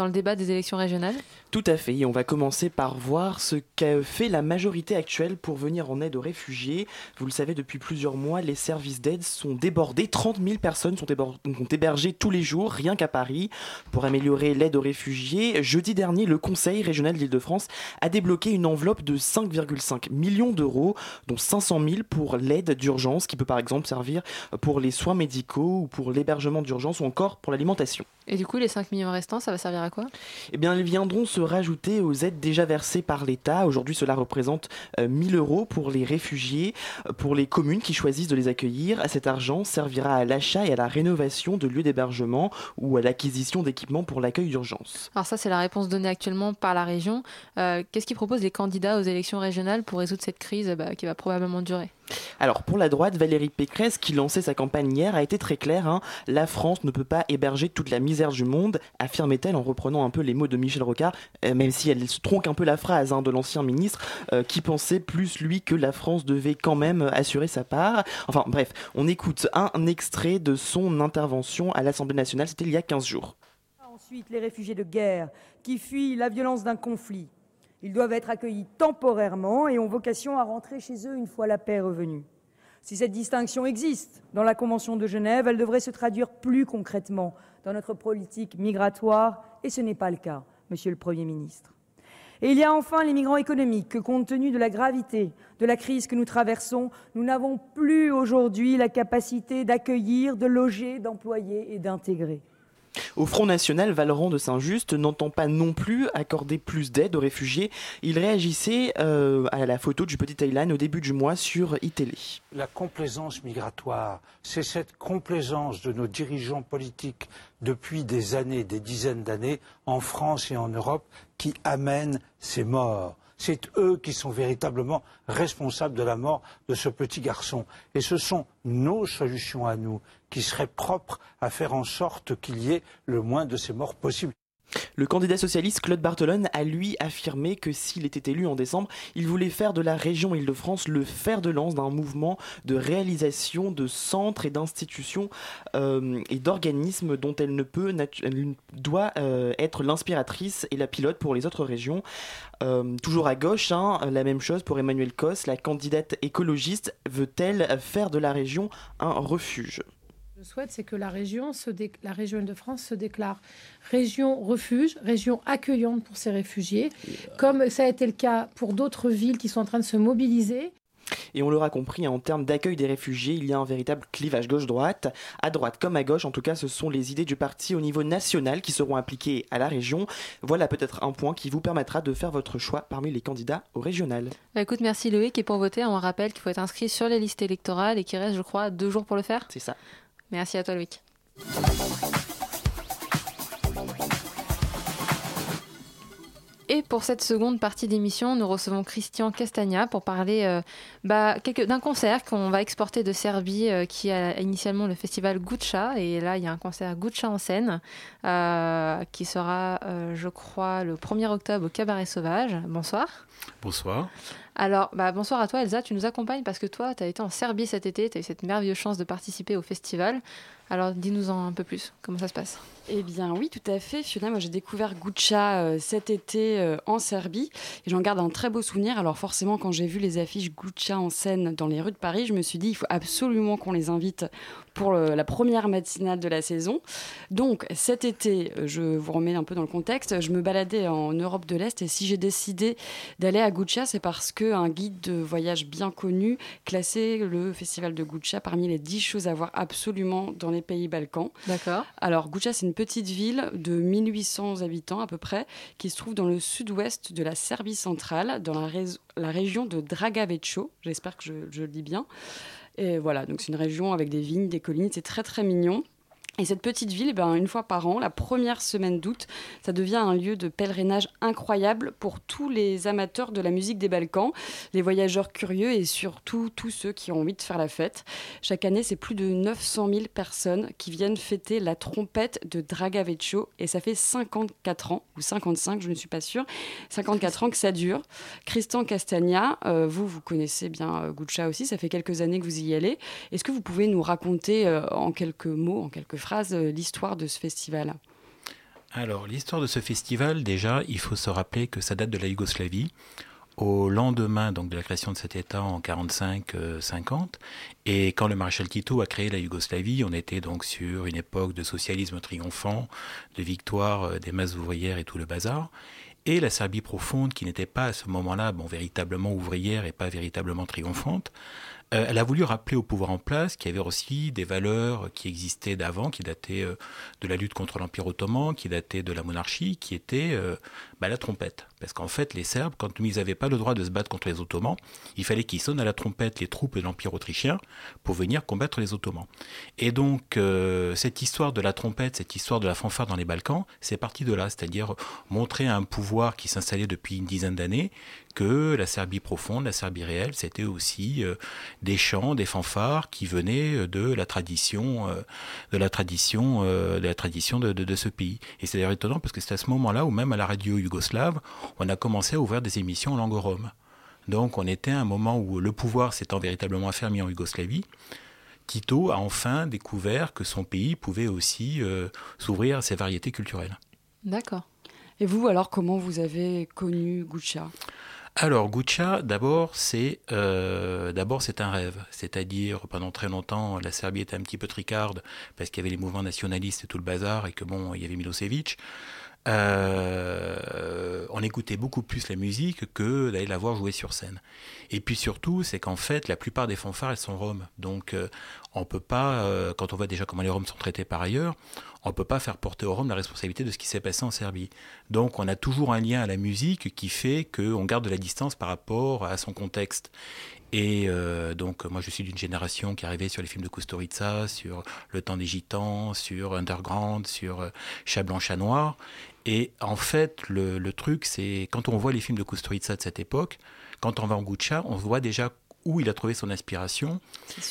dans le débat des élections régionales Tout à fait, et on va commencer par voir ce qu'a fait la majorité actuelle pour venir en aide aux réfugiés. Vous le savez, depuis plusieurs mois, les services d'aide sont débordés. 30 000 personnes sont, sont hébergées tous les jours, rien qu'à Paris, pour améliorer l'aide aux réfugiés. Jeudi dernier, le Conseil régional d'Île-de-France a débloqué une enveloppe de 5,5 millions d'euros, dont 500 000 pour l'aide d'urgence, qui peut par exemple servir pour les soins médicaux ou pour l'hébergement d'urgence ou encore pour l'alimentation. Et du coup, les 5 millions restants, ça va servir à quoi? Eh bien, elles viendront se rajouter aux aides déjà versées par l'État. Aujourd'hui, cela représente euh, 1000 euros pour les réfugiés, euh, pour les communes qui choisissent de les accueillir. Cet argent servira à l'achat et à la rénovation de lieux d'hébergement ou à l'acquisition d'équipements pour l'accueil d'urgence. Alors ça, c'est la réponse donnée actuellement par la région. Euh, Qu'est-ce qu'ils proposent les candidats aux élections régionales pour résoudre cette crise bah, qui va probablement durer? Alors pour la droite, Valérie Pécresse, qui lançait sa campagne hier, a été très claire. hein. La France ne peut pas héberger toute la misère du monde, affirmait-elle en reprenant un peu les mots de Michel Rocard, euh, même si elle tronque un peu la phrase hein, de l'ancien ministre, euh, qui pensait plus lui que la France devait quand même assurer sa part. Enfin bref, on écoute un extrait de son intervention à l'Assemblée nationale, c'était il y a 15 jours. Ensuite, les réfugiés de guerre qui fuient la violence d'un conflit. Ils doivent être accueillis temporairement et ont vocation à rentrer chez eux une fois la paix revenue. Si cette distinction existe dans la Convention de Genève, elle devrait se traduire plus concrètement dans notre politique migratoire, et ce n'est pas le cas, Monsieur le Premier ministre. Et il y a enfin les migrants économiques que, compte tenu de la gravité de la crise que nous traversons, nous n'avons plus aujourd'hui la capacité d'accueillir, de loger, d'employer et d'intégrer. Au Front National, Valorant de Saint-Just n'entend pas non plus accorder plus d'aide aux réfugiés. Il réagissait euh, à la photo du petit Thaïlande au début du mois sur iTélé. La complaisance migratoire, c'est cette complaisance de nos dirigeants politiques depuis des années, des dizaines d'années, en France et en Europe, qui amène ces morts. C'est eux qui sont véritablement responsables de la mort de ce petit garçon. Et ce sont nos solutions à nous qui seraient propres à faire en sorte qu'il y ait le moins de ces morts possible. Le candidat socialiste Claude Barthelone a lui affirmé que s'il était élu en décembre, il voulait faire de la région Île-de-France le fer de lance d'un mouvement de réalisation de centres et d'institutions euh, et d'organismes dont elle ne peut, doit euh, être l'inspiratrice et la pilote pour les autres régions. Euh, toujours à gauche, hein, la même chose pour Emmanuel Cos, la candidate écologiste veut-elle faire de la région un refuge? Je souhaite, c'est que la région, se dé- la région Île-de-France se déclare région refuge, région accueillante pour ces réfugiés, comme ça a été le cas pour d'autres villes qui sont en train de se mobiliser. Et on l'aura compris, en termes d'accueil des réfugiés, il y a un véritable clivage gauche-droite. À droite comme à gauche, en tout cas, ce sont les idées du parti au niveau national qui seront appliquées à la région. Voilà peut-être un point qui vous permettra de faire votre choix parmi les candidats au régional. Bah, Écoute, merci Loïc. Et pour voter, on rappelle qu'il faut être inscrit sur les listes électorales et qu'il reste, je crois, deux jours pour le faire. C'est ça. Merci à toi Loïc. Et pour cette seconde partie d'émission, nous recevons Christian Castagna pour parler euh, bah, d'un concert qu'on va exporter de Serbie euh, qui a initialement le festival Gucha. Et là, il y a un concert Gucha en scène euh, qui sera, je crois, le 1er octobre au Cabaret Sauvage. Bonsoir. Bonsoir. Alors, bah, bonsoir à toi Elsa, tu nous accompagnes parce que toi, tu as été en Serbie cet été, tu as eu cette merveilleuse chance de participer au festival. Alors, dis-nous-en un peu plus, comment ça se passe? Eh bien oui, tout à fait. Fiona, moi j'ai découvert Gucha euh, cet été euh, en Serbie et j'en garde un très beau souvenir. Alors forcément, quand j'ai vu les affiches Gucha en scène dans les rues de Paris, je me suis dit il faut absolument qu'on les invite pour la première matinale de la saison. Donc cet été, euh, je vous remets un peu dans le contexte, je me baladais en Europe de l'Est et si j'ai décidé d'aller à Gucha, c'est parce qu'un guide de voyage bien connu classait le festival de Gucha parmi les 10 choses à voir absolument dans les pays Balkans. D'accord. Alors, Gucha, c'est une petite ville de 1800 habitants à peu près, qui se trouve dans le sud-ouest de la Serbie centrale, dans la région de Dragavecho. J'espère que je, je le dis bien. Et voilà, donc c'est une région avec des vignes, des collines, c'est très très mignon. Et cette petite ville, eh ben, une fois par an, la première semaine d'août, ça devient un lieu de pèlerinage incroyable pour tous les amateurs de la musique des Balkans, les voyageurs curieux et surtout tous ceux qui ont envie de faire la fête. Chaque année, c'est plus de 900 000 personnes qui viennent fêter la trompette de Dragavecho et ça fait 54 ans, ou 55, je ne suis pas sûre, 54 ans que ça dure. Christian Castagna, euh, vous, vous connaissez bien euh, Gucha aussi, ça fait quelques années que vous y allez. Est-ce que vous pouvez nous raconter euh, en quelques mots, en quelques phrases, euh, l'histoire de ce festival Alors, l'histoire de ce festival, déjà, il faut se rappeler que ça date de la Yougoslavie, au lendemain donc, de la création de cet État en 45-50. Et quand le maréchal Tito a créé la Yougoslavie, on était donc sur une époque de socialisme triomphant, de victoire euh, des masses ouvrières et tout le bazar. Et la Serbie profonde, qui n'était pas à ce moment-là bon, véritablement ouvrière et pas véritablement triomphante, euh, elle a voulu rappeler au pouvoir en place qu'il y avait aussi des valeurs qui existaient d'avant, qui dataient euh, de la lutte contre l'Empire ottoman, qui dataient de la monarchie, qui étaient euh, bah, la trompette. Parce qu'en fait, les Serbes, quand ils n'avaient pas le droit de se battre contre les Ottomans, il fallait qu'ils sonnent à la trompette les troupes de l'Empire autrichien pour venir combattre les Ottomans. Et donc, cette histoire de la trompette, cette histoire de la fanfare dans les Balkans, c'est parti de là, c'est-à-dire montrer à un pouvoir qui s'installait depuis une dizaine d'années que la Serbie profonde, la Serbie réelle, c'était aussi euh, des chants, des fanfares qui venaient de la tradition, euh, de la tradition, euh, de la tradition de, de, de ce pays. Et c'est d'ailleurs étonnant parce que c'est à ce moment-là où même à la radio yougoslave, on a commencé à ouvrir des émissions en langue rome. Donc on était à un moment où le pouvoir s'étant véritablement affermi en Yougoslavie. Tito a enfin découvert que son pays pouvait aussi s'ouvrir à ses variétés culturelles. D'accord. Et vous, alors, comment vous avez connu Gucha alors, Gucha, d'abord, c'est euh, d'abord c'est un rêve. C'est-à-dire, pendant très longtemps, la Serbie était un petit peu tricarde parce qu'il y avait les mouvements nationalistes et tout le bazar et que bon, il y avait Milosevic. Euh, on écoutait beaucoup plus la musique que d'aller la voir jouer sur scène. Et puis surtout, c'est qu'en fait, la plupart des fanfares, elles sont roms. Donc, euh, on peut pas, euh, quand on voit déjà comment les roms sont traités par ailleurs, on peut pas faire porter aux roms la responsabilité de ce qui s'est passé en Serbie. Donc, on a toujours un lien à la musique qui fait qu'on garde de la distance par rapport à son contexte. Et euh, donc, moi, je suis d'une génération qui arrivait sur les films de Kusturica, sur Le Temps des Gitans, sur Underground, sur Chat Blanc, Chat Noir. Et en fait, le, le truc, c'est quand on voit les films de Kusturica de cette époque, quand on va en Gucha, on voit déjà où il a trouvé son inspiration.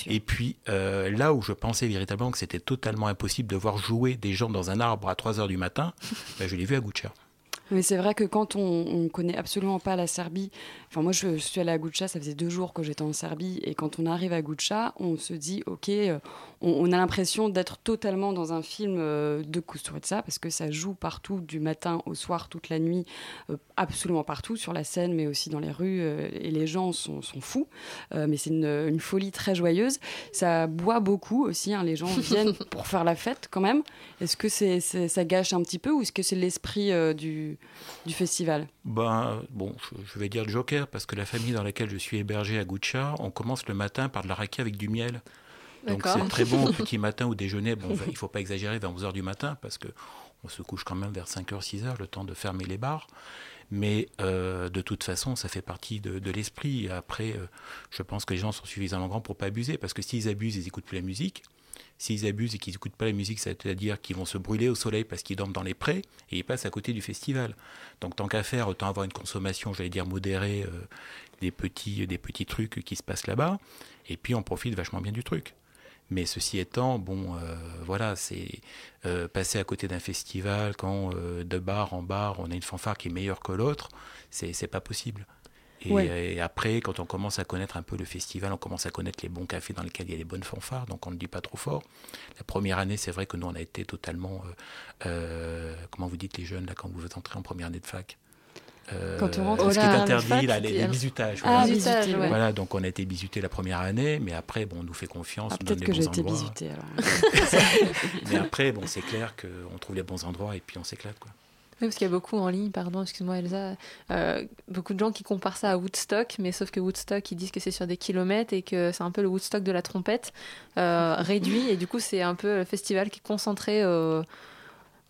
Et puis euh, là où je pensais véritablement que c'était totalement impossible de voir jouer des gens dans un arbre à 3 heures du matin, <laughs> ben, je l'ai vu à Gucha. Mais c'est vrai que quand on, ne connaît absolument pas la Serbie, enfin moi je, suis allée à Gucha, ça faisait deux jours que j'étais en Serbie, et quand on arrive à Gucha, on se dit ok, euh, on, a l'impression d'être totalement dans un film euh, de Kusturica parce que ça joue partout du matin au soir, toute la nuit, euh, absolument partout sur la scène, mais aussi dans les rues, et les gens sont, sont fous. mais c'est une, une, folie très joyeuse. Ça boit beaucoup aussi, hein, les gens <laughs> viennent pour faire la fête quand même. Est-ce que c'est, ça gâche un petit peu ou est-ce que c'est l'esprit du du festival ben, Bon, je, vais dire le joker, parce que la famille dans laquelle je suis hébergé à Gucha, on commence le matin par de la raquette avec du miel. Donc c'est très bon au <laughs> petit matin au déjeuner. Bon, il ne faut pas exagérer vers 11h du matin, parce que on se couche quand même vers 5h, 6h, le temps de fermer les bars. Mais euh, de toute façon, ça fait partie de, de l'esprit. Après, euh, je pense que les gens sont suffisamment grands pour pas abuser, parce que s'ils abusent, ils n'écoutent plus la musique. S'ils abusent et qu'ils n'écoutent pas la musique, c'est-à-dire qu'ils vont se brûler au soleil parce qu'ils dorment dans les prés et ils passent à côté du festival. Donc tant qu'à faire, autant avoir une consommation, j'allais dire modérée, euh, des, petits, des petits trucs qui se passent là-bas. Et puis on profite vachement bien du truc. Mais ceci étant, bon, euh, voilà, c'est euh, passer à côté d'un festival quand de bar en bar on a une fanfare qui est meilleure que l'autre, c'est pas possible. Et, après, quand on commence à connaître un peu le festival, on commence à connaître les bons cafés dans lesquels il y a des bonnes fanfares, donc on ne dit pas trop fort. La première année, c'est vrai que nous, on a été totalement. Euh, euh, comment vous dites les jeunes, là, quand vous entrez en première année de fac euh, quand on rentre ce qui est interdit, là, les, les bisutages. Ah, voilà. ouais. voilà, donc on a été bisuté la première année, mais après, bon, on nous fait confiance. Ah, on Peut-être que j'ai été bisuté alors. <laughs> <laughs> mais après, bon, c'est clair qu'on trouve les bons endroits et puis on s'éclate, quoi. Oui, parce qu'il y a beaucoup en ligne, pardon, excuse-moi Elsa, euh, beaucoup de gens qui comparent ça à Woodstock, mais sauf que Woodstock, ils disent que c'est sur des kilomètres et que c'est un peu le Woodstock de la trompette, euh, réduit, et du coup c'est un peu le festival qui est concentré euh, au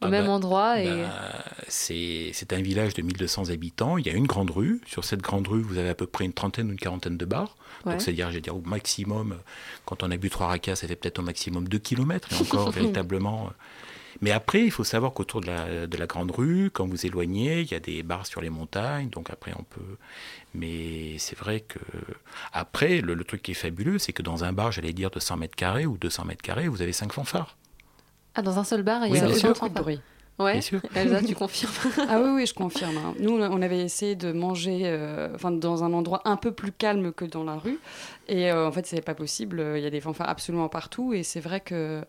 Ah même bah, endroit. Et... bah, c'est un village de 1200 habitants, il y a une grande rue, sur cette grande rue vous avez à peu près une trentaine ou une quarantaine de bars, Ouais. donc c'est-à-dire, je vais dire au maximum, quand on a bu trois racas, ça fait peut-être au maximum 2 kilomètres, et encore <laughs> véritablement... euh, mais après, il faut savoir qu'autour de la, de la grande rue, quand vous éloignez, il y a des bars sur les montagnes, donc après on peut. Mais c'est vrai que. Après, le, le truc qui est fabuleux, c'est que dans un bar, j'allais dire de 100 mètres carrés ou 200 mètres carrés, vous avez cinq fanfares. Ah, dans un seul bar, il Oui, y a sûr. de fanfares. Ouais. Bien sûr. <laughs> Elsa, tu confirmes? Ah oui, oui, je confirme. hein. Nous, on avait essayé de manger euh, enfin, dans un endroit un peu plus calme que dans la rue. Et euh, en fait, c'est pas possible. Il y a des fanfares absolument partout. Et c'est vrai que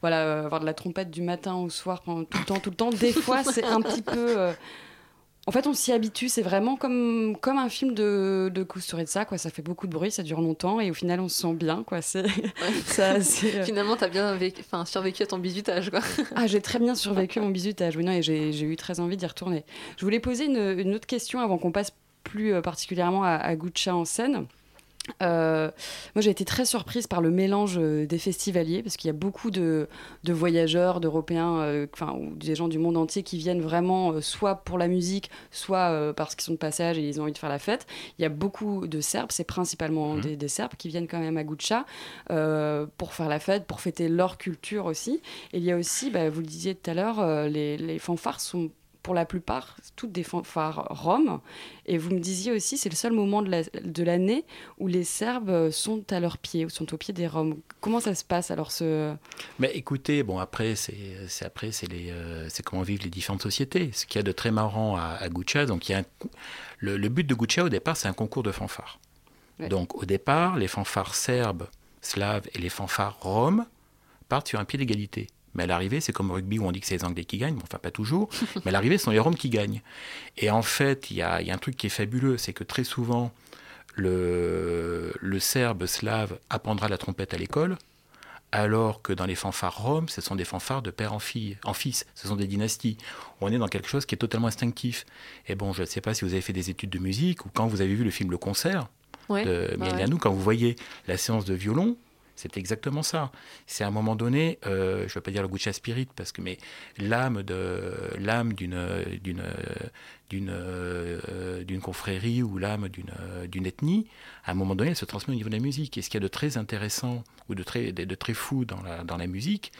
voilà, euh, avoir de la trompette du matin au soir, pendant tout le temps, tout le temps, des fois, c'est un petit peu. euh, En fait, on s'y habitue. C'est vraiment comme, comme un film de, de Kusturica, quoi. Ça fait beaucoup de bruit, ça dure longtemps. Et au final, on se sent bien, quoi. C'est <laughs> c'est, euh, Finalement, t'as bien vécu- enfin, survécu à ton bisutage, quoi. <laughs> ah, j'ai très bien survécu à mon bisutage, oui, non, et j'ai eu très envie d'y retourner. Je voulais poser une, une autre question avant qu'on passe plus particulièrement à, à en scène. Euh, moi, j'ai été très surprise par le mélange euh, des festivaliers, parce qu'il y a beaucoup de, de voyageurs, d'Européens, euh, enfin, ou des gens du monde entier qui viennent vraiment euh, soit pour la musique, soit parce qu'ils sont de passage et ils ont envie de faire la fête. Il y a beaucoup de Serbes, c'est principalement des, des Serbes qui viennent quand même à Guccia euh, pour faire la fête, pour fêter leur culture aussi. Et il y a aussi, bah, vous le disiez tout à l'heure, les, les fanfares sont pour la plupart toutes des fanfares roms. Et vous me disiez aussi, c'est le seul moment de la- de l'année où les Serbes sont à leurs pieds, ou sont au pied des Roms. Comment ça se passe alors ce... Mais écoutez, bon après c'est après c'est les euh, c'est comment vivent les différentes sociétés. Ce qu'il y a de très marrant à, à Guccia, donc il y a un- le, le but de Guccia au départ c'est un concours de fanfares. Ouais. Donc au départ les fanfares serbes, slaves et les fanfares roms partent sur un pied d'égalité. Mais à l'arrivée, c'est comme au rugby où on dit que c'est les Anglais qui gagnent, bon, enfin pas toujours, <laughs> mais à l'arrivée, ce sont les Roms qui gagnent. Et en fait, il y a, il y a un truc qui est fabuleux, c'est que très souvent, le, le Serbe slave apprendra la trompette à l'école, alors que dans les fanfares roms, ce sont des fanfares de père en, fille, en fils, ce sont des dynasties. On est dans quelque chose qui est totalement instinctif. Et bon, je ne sais pas si vous avez fait des études de musique ou quand vous avez vu le film Le Concert Ouais, de bah ouais. Quand vous voyez la séance de violon, c'est exactement ça. C'est à un moment donné, euh, je ne vais pas dire le Guccia Spirit, parce que mais l'âme de d'une d'une d'une euh, d'une confrérie ou l'âme d'une d'une ethnie, à un moment donné, elle se transmet au niveau de la musique. Et ce qu'il y a de très intéressant ou de très de, de très fou dans dans la musique,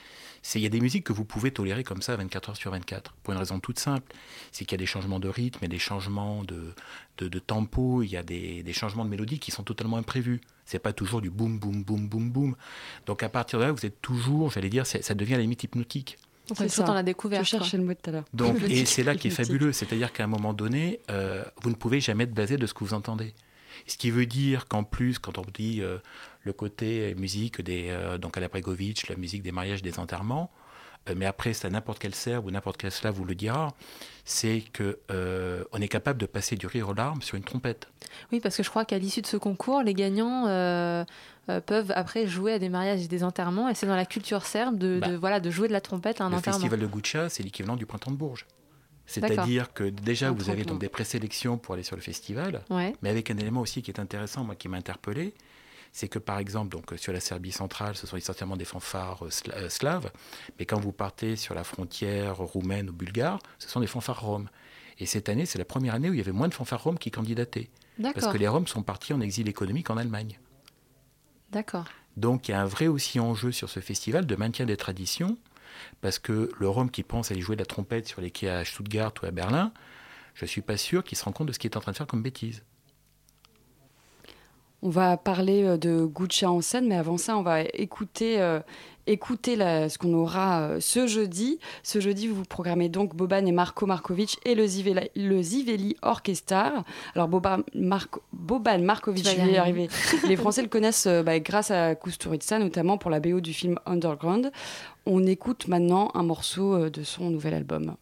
c'est qu'il y a des musiques que vous pouvez tolérer comme ça 24 heures sur 24, pour une raison toute simple. C'est qu'il y a des changements de rythme, il y a des changements de, de, de tempo, il y a des, des changements de mélodie qui sont totalement imprévus. C'est pas toujours du boum, boum, boum, boum, boum. Donc à partir de là, vous êtes toujours, j'allais dire, c'est- ça devient à la limite hypnotique. On est toujours dans la découverte. Je cherchais le mot tout à l'heure. Donc, et c'est là qui est fabuleux, c'est-à-dire qu'à un moment donné, euh, vous ne pouvez jamais être blasé de ce que vous entendez. Ce qui veut dire qu'en plus, quand on dit euh, le côté musique des, euh, donc à la Bregovic, la musique des mariages, des enterrements, euh, mais après, c'est à n'importe quel serbe ou n'importe quel slave vous le dira, c'est que euh, on est capable de passer du rire aux larmes sur une trompette. Oui, parce que je crois qu'à l'issue de ce concours, les gagnants euh, euh, peuvent après jouer à des mariages et des enterrements. Et c'est dans la culture serbe de, Bah. de, voilà, de jouer de la trompette à un le enterrement. festival de Guccia, c'est l'équivalent du printemps de Bourges. C'est-à-dire que déjà, vous avez donc des présélections pour aller sur le festival, Ouais. mais avec un élément aussi qui est intéressant, moi, qui m'a interpellé, c'est que par exemple, donc, sur la Serbie centrale, ce sont essentiellement des fanfares euh, euh, slaves, mais quand vous partez sur la frontière roumaine ou bulgare, ce sont des fanfares roms. Et cette année, c'est la première année où il y avait moins de fanfares roms qui candidataient. Parce que les roms sont partis en exil économique en Allemagne. D'accord. Donc il y a un vrai aussi enjeu sur ce festival de maintien des traditions, parce que le Rome qui pense aller jouer de la trompette sur les quais à Stuttgart ou à Berlin, je ne suis pas sûr qu'il se rend compte de ce qu'il est en train de faire comme bêtise. On va parler euh, de Guccia en scène, mais avant ça, on va écouter, euh, écouter la- ce qu'on aura euh, ce jeudi. Ce jeudi, vous programmez donc Boban et Marco Markovic et le Zivela- le Ziveli Orchestra. Alors, Boban, Marco- Boban Markovic, je vais y arriver. Les Français le connaissent euh, bah, grâce à Kusturica, notamment pour la BO du film Underground. On écoute maintenant un morceau de son nouvel album.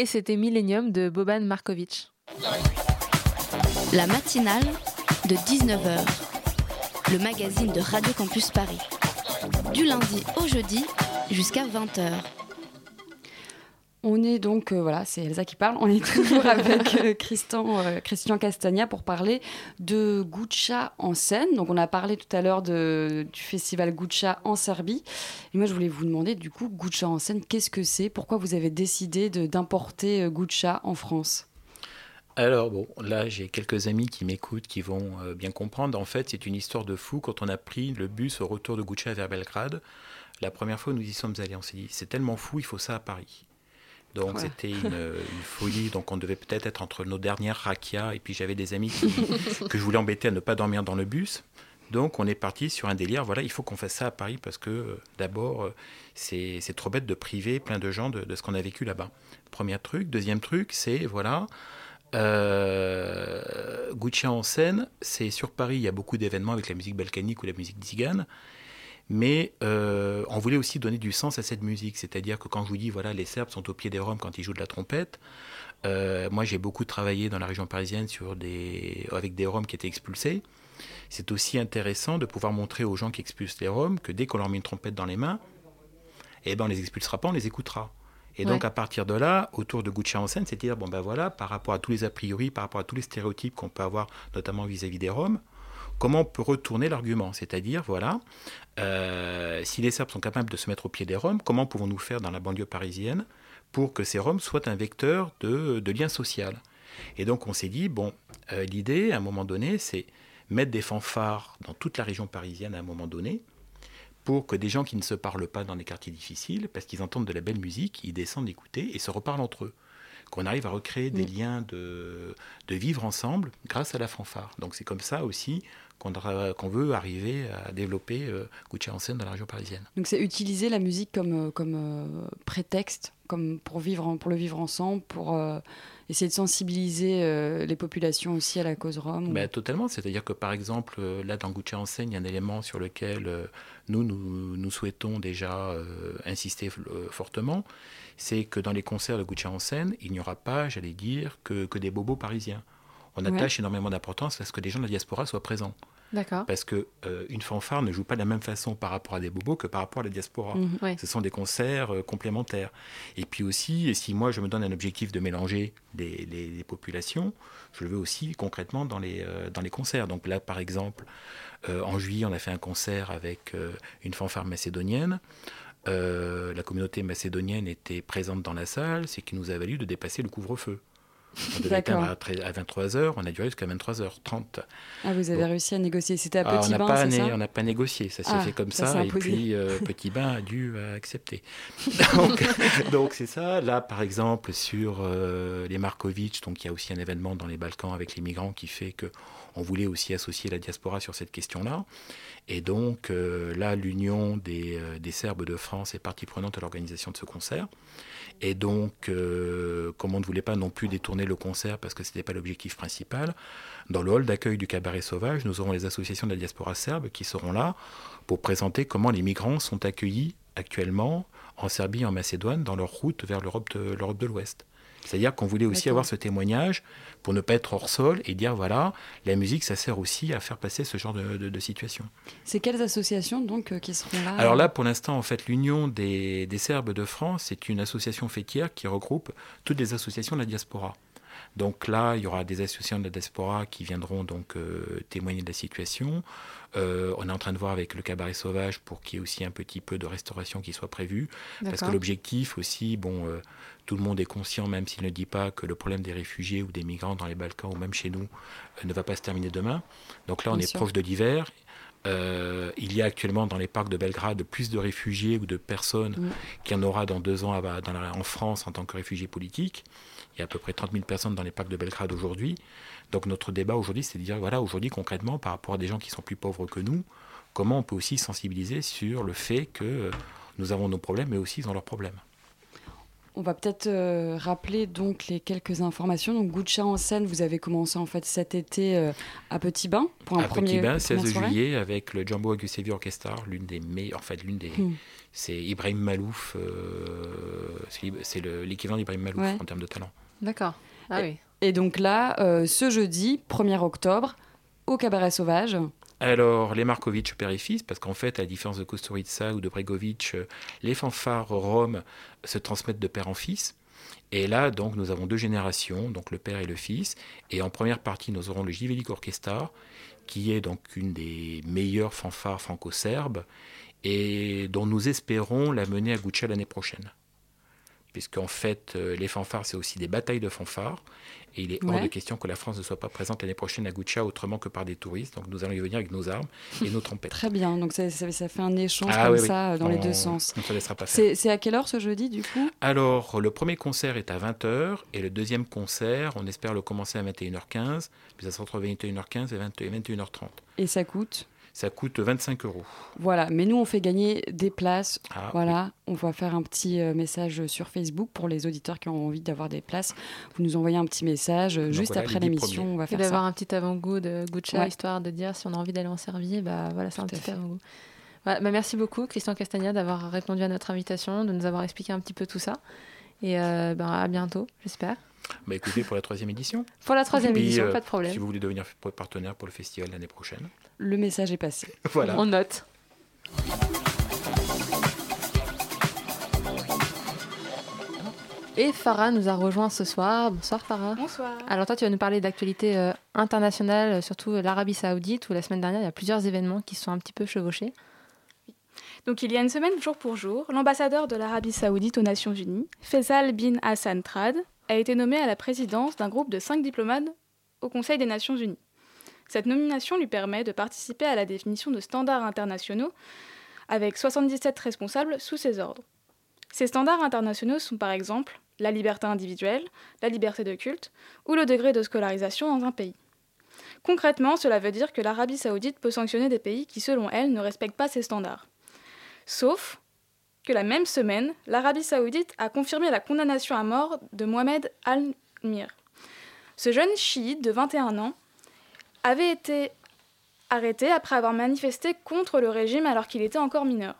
Et c'était Millennium de Boban Markovic. La matinale de 19h, le magazine de Radio Campus Paris. Du lundi au jeudi jusqu'à 20h. On est donc, euh, voilà, c'est Elsa qui parle, on est toujours <laughs> avec euh, Christian, euh, Christian Castagna pour parler de Guccia en scène. Donc on a parlé tout à l'heure du festival Guccia en Serbie. Et moi je voulais vous demander du coup, Guccia en scène, qu'est-ce que c'est? Pourquoi vous avez décidé d'importer euh, Guccia en France? Alors bon, là j'ai quelques amis qui m'écoutent, qui vont euh, bien comprendre. En fait, c'est une histoire de fou. Quand on a pris le bus au retour de Guccia vers Belgrade, la première fois où nous y sommes allés, on s'est dit c'est tellement fou, il faut ça à Paris. Donc Ouais. c'était une, une folie. <laughs> Donc on devait peut-être être entre nos dernières rakias. Et puis j'avais des amis qui- <laughs> que je voulais embêter à ne pas dormir dans le bus. Donc on est parti sur un délire. Voilà, il faut qu'on fasse ça à Paris parce que euh, d'abord euh, c'est c'est trop bête de priver plein de gens de, de ce qu'on a vécu là-bas. Premier truc. Deuxième truc, c'est voilà. Euh, Gucci en scène, c'est sur Paris, il y a beaucoup d'événements avec la musique balkanique ou la musique tzigane, mais euh, on voulait aussi donner du sens à cette musique, c'est-à-dire que quand je vous dis, voilà, les Serbes sont au pied des Roms quand ils jouent de la trompette, euh, moi j'ai beaucoup travaillé dans la région parisienne sur des, avec des Roms qui étaient expulsés. C'est aussi intéressant de pouvoir montrer aux gens qui expulsent les Roms que dès qu'on leur met une trompette dans les mains, eh ben on les expulsera pas, on les écoutera. Et donc Ouais. à partir de là, autour de Gucci en scène, c'est-à-dire bon ben voilà, par rapport à tous les a priori, par rapport à tous les stéréotypes qu'on peut avoir, notamment vis-à-vis des Roms, comment on peut retourner l'argument C'est-à-dire voilà, euh, si les Serbes sont capables de se mettre au pied des Roms, comment pouvons-nous faire dans la banlieue parisienne pour que ces Roms soient un vecteur de, de lien social? Et donc on s'est dit bon, euh, l'idée à un moment donné, c'est mettre des fanfares dans toute la région parisienne à un moment donné pour que des gens qui ne se parlent pas dans des quartiers difficiles, parce qu'ils entendent de la belle musique, ils descendent écouter et se reparlent entre eux. Qu'on arrive à recréer des liens de, de vivre ensemble grâce à la fanfare. Donc c'est comme ça aussi qu'on veut arriver à développer euh, Gucci en scène dans la région parisienne. Donc c'est utiliser la musique comme, euh, comme euh, prétexte, comme pour, vivre pour le vivre ensemble, pour euh, essayer de sensibiliser les populations aussi à la cause rome. Ben, totalement. C'est-à-dire que, par exemple, là, dans Gucci en scène, il y a un élément sur lequel nous, nous, nous souhaitons déjà insister fortement. C'est que dans les concerts de Gucci en scène, il n'y aura pas, j'allais dire, que, que des bobos parisiens. On Ouais. attache énormément d'importance à ce que les gens de la diaspora soient présents. D'accord. Parce que euh, une fanfare ne joue pas de la même façon par rapport à des bobos que par rapport à la diaspora. Ouais. Ce sont des concerts euh, complémentaires. Et puis aussi, si moi je me donne un objectif de mélanger les, les- les populations, je le veux aussi concrètement dans les, euh, dans les concerts. Donc là, par exemple, en juillet, on a fait un concert avec une fanfare macédonienne. la communauté macédonienne était présente dans la salle, c'est qu'il nous a valu de dépasser le couvre-feu. On devait éteindre à, tre- à 23h, on a duré jusqu'à 23h30. Ah, vous avez réussi à négocier. C'était à Ah, Petit on Bain, pas, né- ça on n'a pas négocié, ça s'est Ah, fait comme ça et puis euh, <laughs> Petit Bain a dû euh, accepter. <laughs> donc c'est ça. Là, par exemple, sur euh, les Markovitch, donc il y a aussi un événement dans les Balkans avec les migrants qui fait que on voulait aussi associer la diaspora sur cette question-là. Et donc euh, là, l'Union des, des Serbes de France est partie prenante à l'organisation de ce concert. Et donc, euh, comme on ne voulait pas non plus détourner le concert parce que ce n'était pas l'objectif principal, dans le hall d'accueil du Cabaret Sauvage, nous aurons les associations de la diaspora serbe qui seront là pour présenter comment les migrants sont accueillis actuellement en Serbie et en Macédoine dans leur route vers l'Europe de, l'Europe de l'Ouest. C'est-à-dire qu'on voulait aussi avoir ce témoignage pour ne pas être hors sol et dire voilà, la musique, ça sert aussi à faire passer ce genre de, de- de situation. C'est quelles associations donc euh, qui seront là Alors là, pour l'instant, en fait, l'Union des, des Serbes de France, c'est une association fêtière qui regroupe toutes les associations de la diaspora. Donc là, il y aura des associations de la diaspora qui viendront donc euh, témoigner de la situation. Euh, on est en train de voir avec le cabaret sauvage pour qu'il y ait aussi un petit peu de restauration qui soit prévue. Parce que l'objectif aussi, bon, euh, tout le monde est conscient, même s'il ne dit pas, que le problème des réfugiés ou des migrants dans les Balkans ou même chez nous ne va pas se terminer demain. Donc là, on Bien est sûr. proche de l'hiver. Euh, il y a actuellement dans les parcs de Belgrade plus de réfugiés ou de personnes Mm. qu'il y en aura dans deux ans à- dans la- en France en tant que réfugiés politiques. Il y a à peu près 30 000 personnes dans les parcs de Belgrade aujourd'hui. Donc notre débat aujourd'hui, c'est de dire, voilà, aujourd'hui concrètement, par rapport à des gens qui sont plus pauvres que nous, comment on peut aussi sensibiliser sur le fait que euh, nous avons nos problèmes, mais aussi ils ont leurs problèmes. On va peut-être euh, rappeler donc les quelques informations. Donc en scène, vous avez commencé en fait cet été euh, à Petit Bain pour un à premier Petit Bain, première 16 soirée. juillet, avec le Jumbo Agusevi Orchestra, l'une des meilleures, en fait, l'une des... Hmm. C'est Ibrahim Malouf, euh, c'est l'équivalent d'Ibrahim Malouf Ouais. en termes de talent. D'accord. Ah oui. Et donc là, euh, ce jeudi, 1er octobre, au Cabaret Sauvage. Alors, les Markovitch père et fils, parce qu'en fait, à la différence de Kusturica ou de Bregovic, euh, les fanfares roms se transmettent de père en fils. Et là, donc, nous avons deux générations, donc le père et le fils. Et en première partie, nous aurons le Jivelik Orchestra, qui est donc une des meilleures fanfares franco-serbes, et dont nous espérons la mener à Guccia l'année prochaine. Puisqu'en fait, euh, les fanfares, c'est aussi des batailles de fanfares. Et il est hors Ouais. de question que la France ne soit pas présente l'année prochaine à Guccia autrement que par des touristes. Donc nous allons y venir avec nos armes et nos trompettes. Très bien, donc ça, ça- ça fait un échange Ah comme oui, ça euh, dans les deux sens. on ne se laissera pas faire. C'est à quelle heure ce jeudi du coup? Alors, le premier concert est à 20h et le deuxième concert, on espère le commencer à 21h15, puis ça sera entre 21h15 et 20 et 21h30. Et ça coûte? Ça coûte 25 euros. Voilà, mais nous on fait gagner des places. Ah, voilà, on va faire un petit euh, message sur Facebook pour les auditeurs qui ont envie d'avoir des places. Vous nous envoyez un petit message euh, Donc juste voilà, après l'émission, on va Et faire d'avoir ça. un petit avant-goût de Guccia, Ouais. histoire de dire si on a envie d'aller en Serbie, bah voilà, c'est un petit avant-goût. Voilà, bah merci beaucoup, Christian Castagna, d'avoir répondu à notre invitation, de nous avoir expliqué un petit peu tout ça. Et euh, ben, à bientôt, j'espère. Bah écoutez, pour la troisième édition. Pour la troisième Puis, édition, euh, pas de problème. Si vous voulez devenir partenaire pour le festival l'année prochaine. Le message est passé. <laughs> Voilà. On note. Et Farah nous a rejoint ce soir. Bonsoir Farah. Bonsoir. Alors toi, tu vas nous parler d'actualités euh, internationales, euh, surtout euh, l'Arabie Saoudite, où la semaine dernière, il y a plusieurs événements qui se sont un petit peu chevauchés. Donc il y a une semaine, jour pour jour, l'ambassadeur de l'Arabie saoudite aux Nations Unies, Faisal bin Hassan Trad, a été nommé à la présidence d'un groupe de cinq diplomates au Conseil des Nations Unies. Cette nomination lui permet de participer à la définition de standards internationaux avec 77 responsables sous ses ordres. Ces standards internationaux sont par exemple la liberté individuelle, la liberté de culte ou le degré de scolarisation dans un pays. Concrètement, cela veut dire que l'Arabie saoudite peut sanctionner des pays qui, selon elle, ne respectent pas ces standards. Sauf que la même semaine, l'Arabie saoudite a confirmé la condamnation à mort de Mohamed Al-Mir. Ce jeune chiite de 21 ans avait été arrêté après avoir manifesté contre le régime alors qu'il était encore mineur.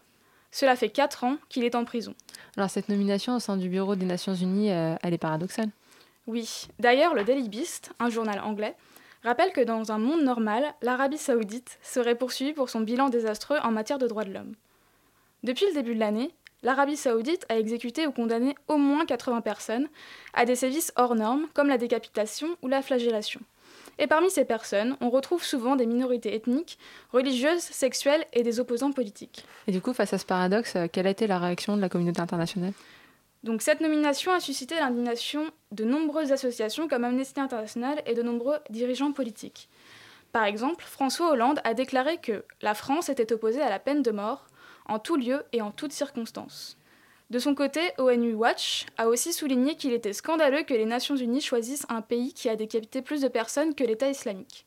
Cela fait 4 ans qu'il est en prison. Alors cette nomination au sein du Bureau des Nations Unies, euh, elle est paradoxale. Oui, d'ailleurs, le Daily Beast, un journal anglais, rappelle que dans un monde normal, l'Arabie saoudite serait poursuivie pour son bilan désastreux en matière de droits de l'homme. Depuis le début de l'année, l'Arabie saoudite a exécuté ou condamné au moins 80 personnes à des sévices hors normes comme la décapitation ou la flagellation. Et parmi ces personnes, on retrouve souvent des minorités ethniques, religieuses, sexuelles et des opposants politiques. Et du coup, face à ce paradoxe, euh, quelle a été la réaction de la communauté internationale? Donc cette nomination a suscité l'indignation de nombreuses associations comme Amnesty International et de nombreux dirigeants politiques. Par exemple, François Hollande a déclaré que la France était opposée à la peine de mort en tout lieu et en toutes circonstances. De son côté, ONU Watch a aussi souligné qu'il était scandaleux que les Nations Unies choisissent un pays qui a décapité plus de personnes que l'État islamique.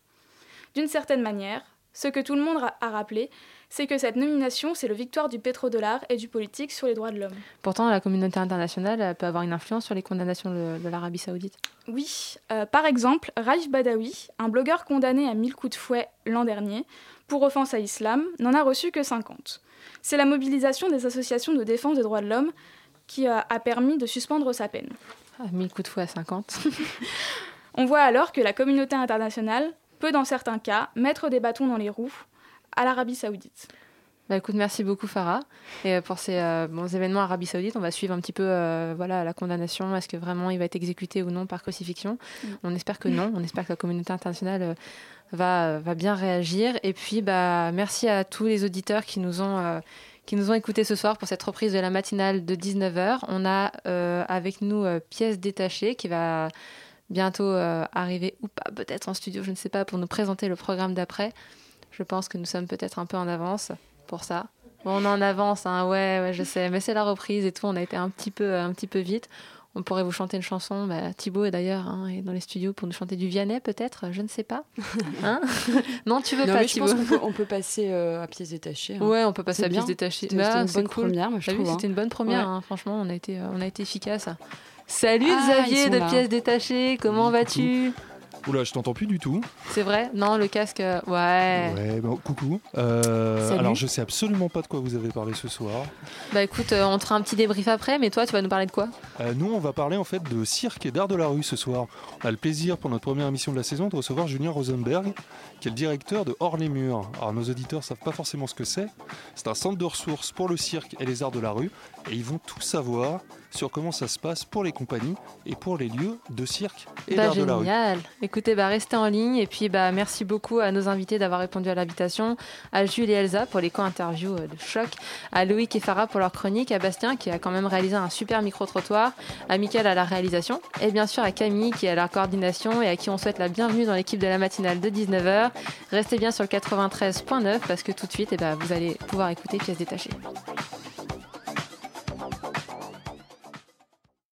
D'une certaine manière, ce que tout le monde a rappelé, c'est que cette nomination, c'est le victoire du pétrodollar et du politique sur les droits de l'homme. Pourtant, la communauté internationale peut avoir une influence sur les condamnations de, de l'Arabie saoudite. Oui, euh, par exemple, Raif Badawi, un blogueur condamné à 1000 coups de fouet l'an dernier pour offense à l'islam, n'en a reçu que 50. C'est la mobilisation des associations de défense des droits de l'homme qui a, a permis de suspendre sa peine. Ah, 1000 coups de fouet à 50. <laughs> On voit alors que la communauté internationale peut, dans certains cas, mettre des bâtons dans les roues à l'Arabie saoudite. Bah, écoute, merci beaucoup Farah. Et pour ces euh, bons événements Arabie Saoudite, on va suivre un petit peu euh, voilà, la condamnation. Est-ce que vraiment il va être exécuté ou non par crucifixion? Mm. On espère que non. On espère que la communauté internationale euh, va, va bien réagir. Et puis, bah, merci à tous les auditeurs qui nous ont. euh, qui nous ont écoutés ce soir pour cette reprise de la matinale de 19h. On a euh, avec nous euh, Pièce détachée qui va bientôt euh, arriver ou pas, peut-être en studio, je ne sais pas, pour nous présenter le programme d'après. Je pense que nous sommes peut-être un peu en avance pour ça. Bon, on en avance, hein, ouais, ouais, je sais, mais c'est la reprise et tout, on a été un petit peu, un petit peu vite. On pourrait vous chanter une chanson. Bah, Thibaut est d'ailleurs hein, est dans les studios pour nous chanter du Vianney, peut-être. Je ne sais pas. <laughs> Hein <laughs> non, tu veux Non, pas, mais je Thibaut pense qu'on peut, on peut passer euh, à pièces détachées. hein. Ouais, on peut passer à pièce bien. détachée. C'était Bah, une bonne première, je trouve. C'était une bonne première, franchement, on a été, euh, on a été efficace. Salut Ah, Xavier de là. pièces détachées, comment vas-tu? Oula, je t'entends plus du tout. C'est vrai Non, le casque, euh, ouais. Ouais, bon, coucou. Euh, alors, je sais absolument pas de quoi vous avez parlé ce soir. Bah écoute, euh, on te fera un petit débrief après, mais toi, tu vas nous parler de quoi? Euh, nous, on va parler en fait de cirque et d'art de la rue ce soir. On a le plaisir pour notre première émission de la saison de recevoir Julien Rosenberg, qui est le directeur de Hors les Murs. Alors, nos auditeurs savent pas forcément ce que c'est. C'est un centre de ressources pour le cirque et les arts de la rue, et ils vont tout savoir sur comment ça se passe pour les compagnies et pour les lieux de cirque et Bah, d'art de la rue. génial. Écoutez, bah, restez en ligne et puis bah, merci beaucoup à nos invités d'avoir répondu à l'invitation, à Jules et Elsa pour les co-interviews euh, de choc, à Loïc et Farah pour leur chronique, à Bastien qui a quand même réalisé un super micro-trottoir, à Mickaël à la réalisation et bien sûr à Camille qui est à la coordination et à qui on souhaite la bienvenue dans l'équipe de la matinale de 19h. Restez bien sur le 93.9 parce que tout de suite, eh bah, vous allez pouvoir écouter pièces détachées.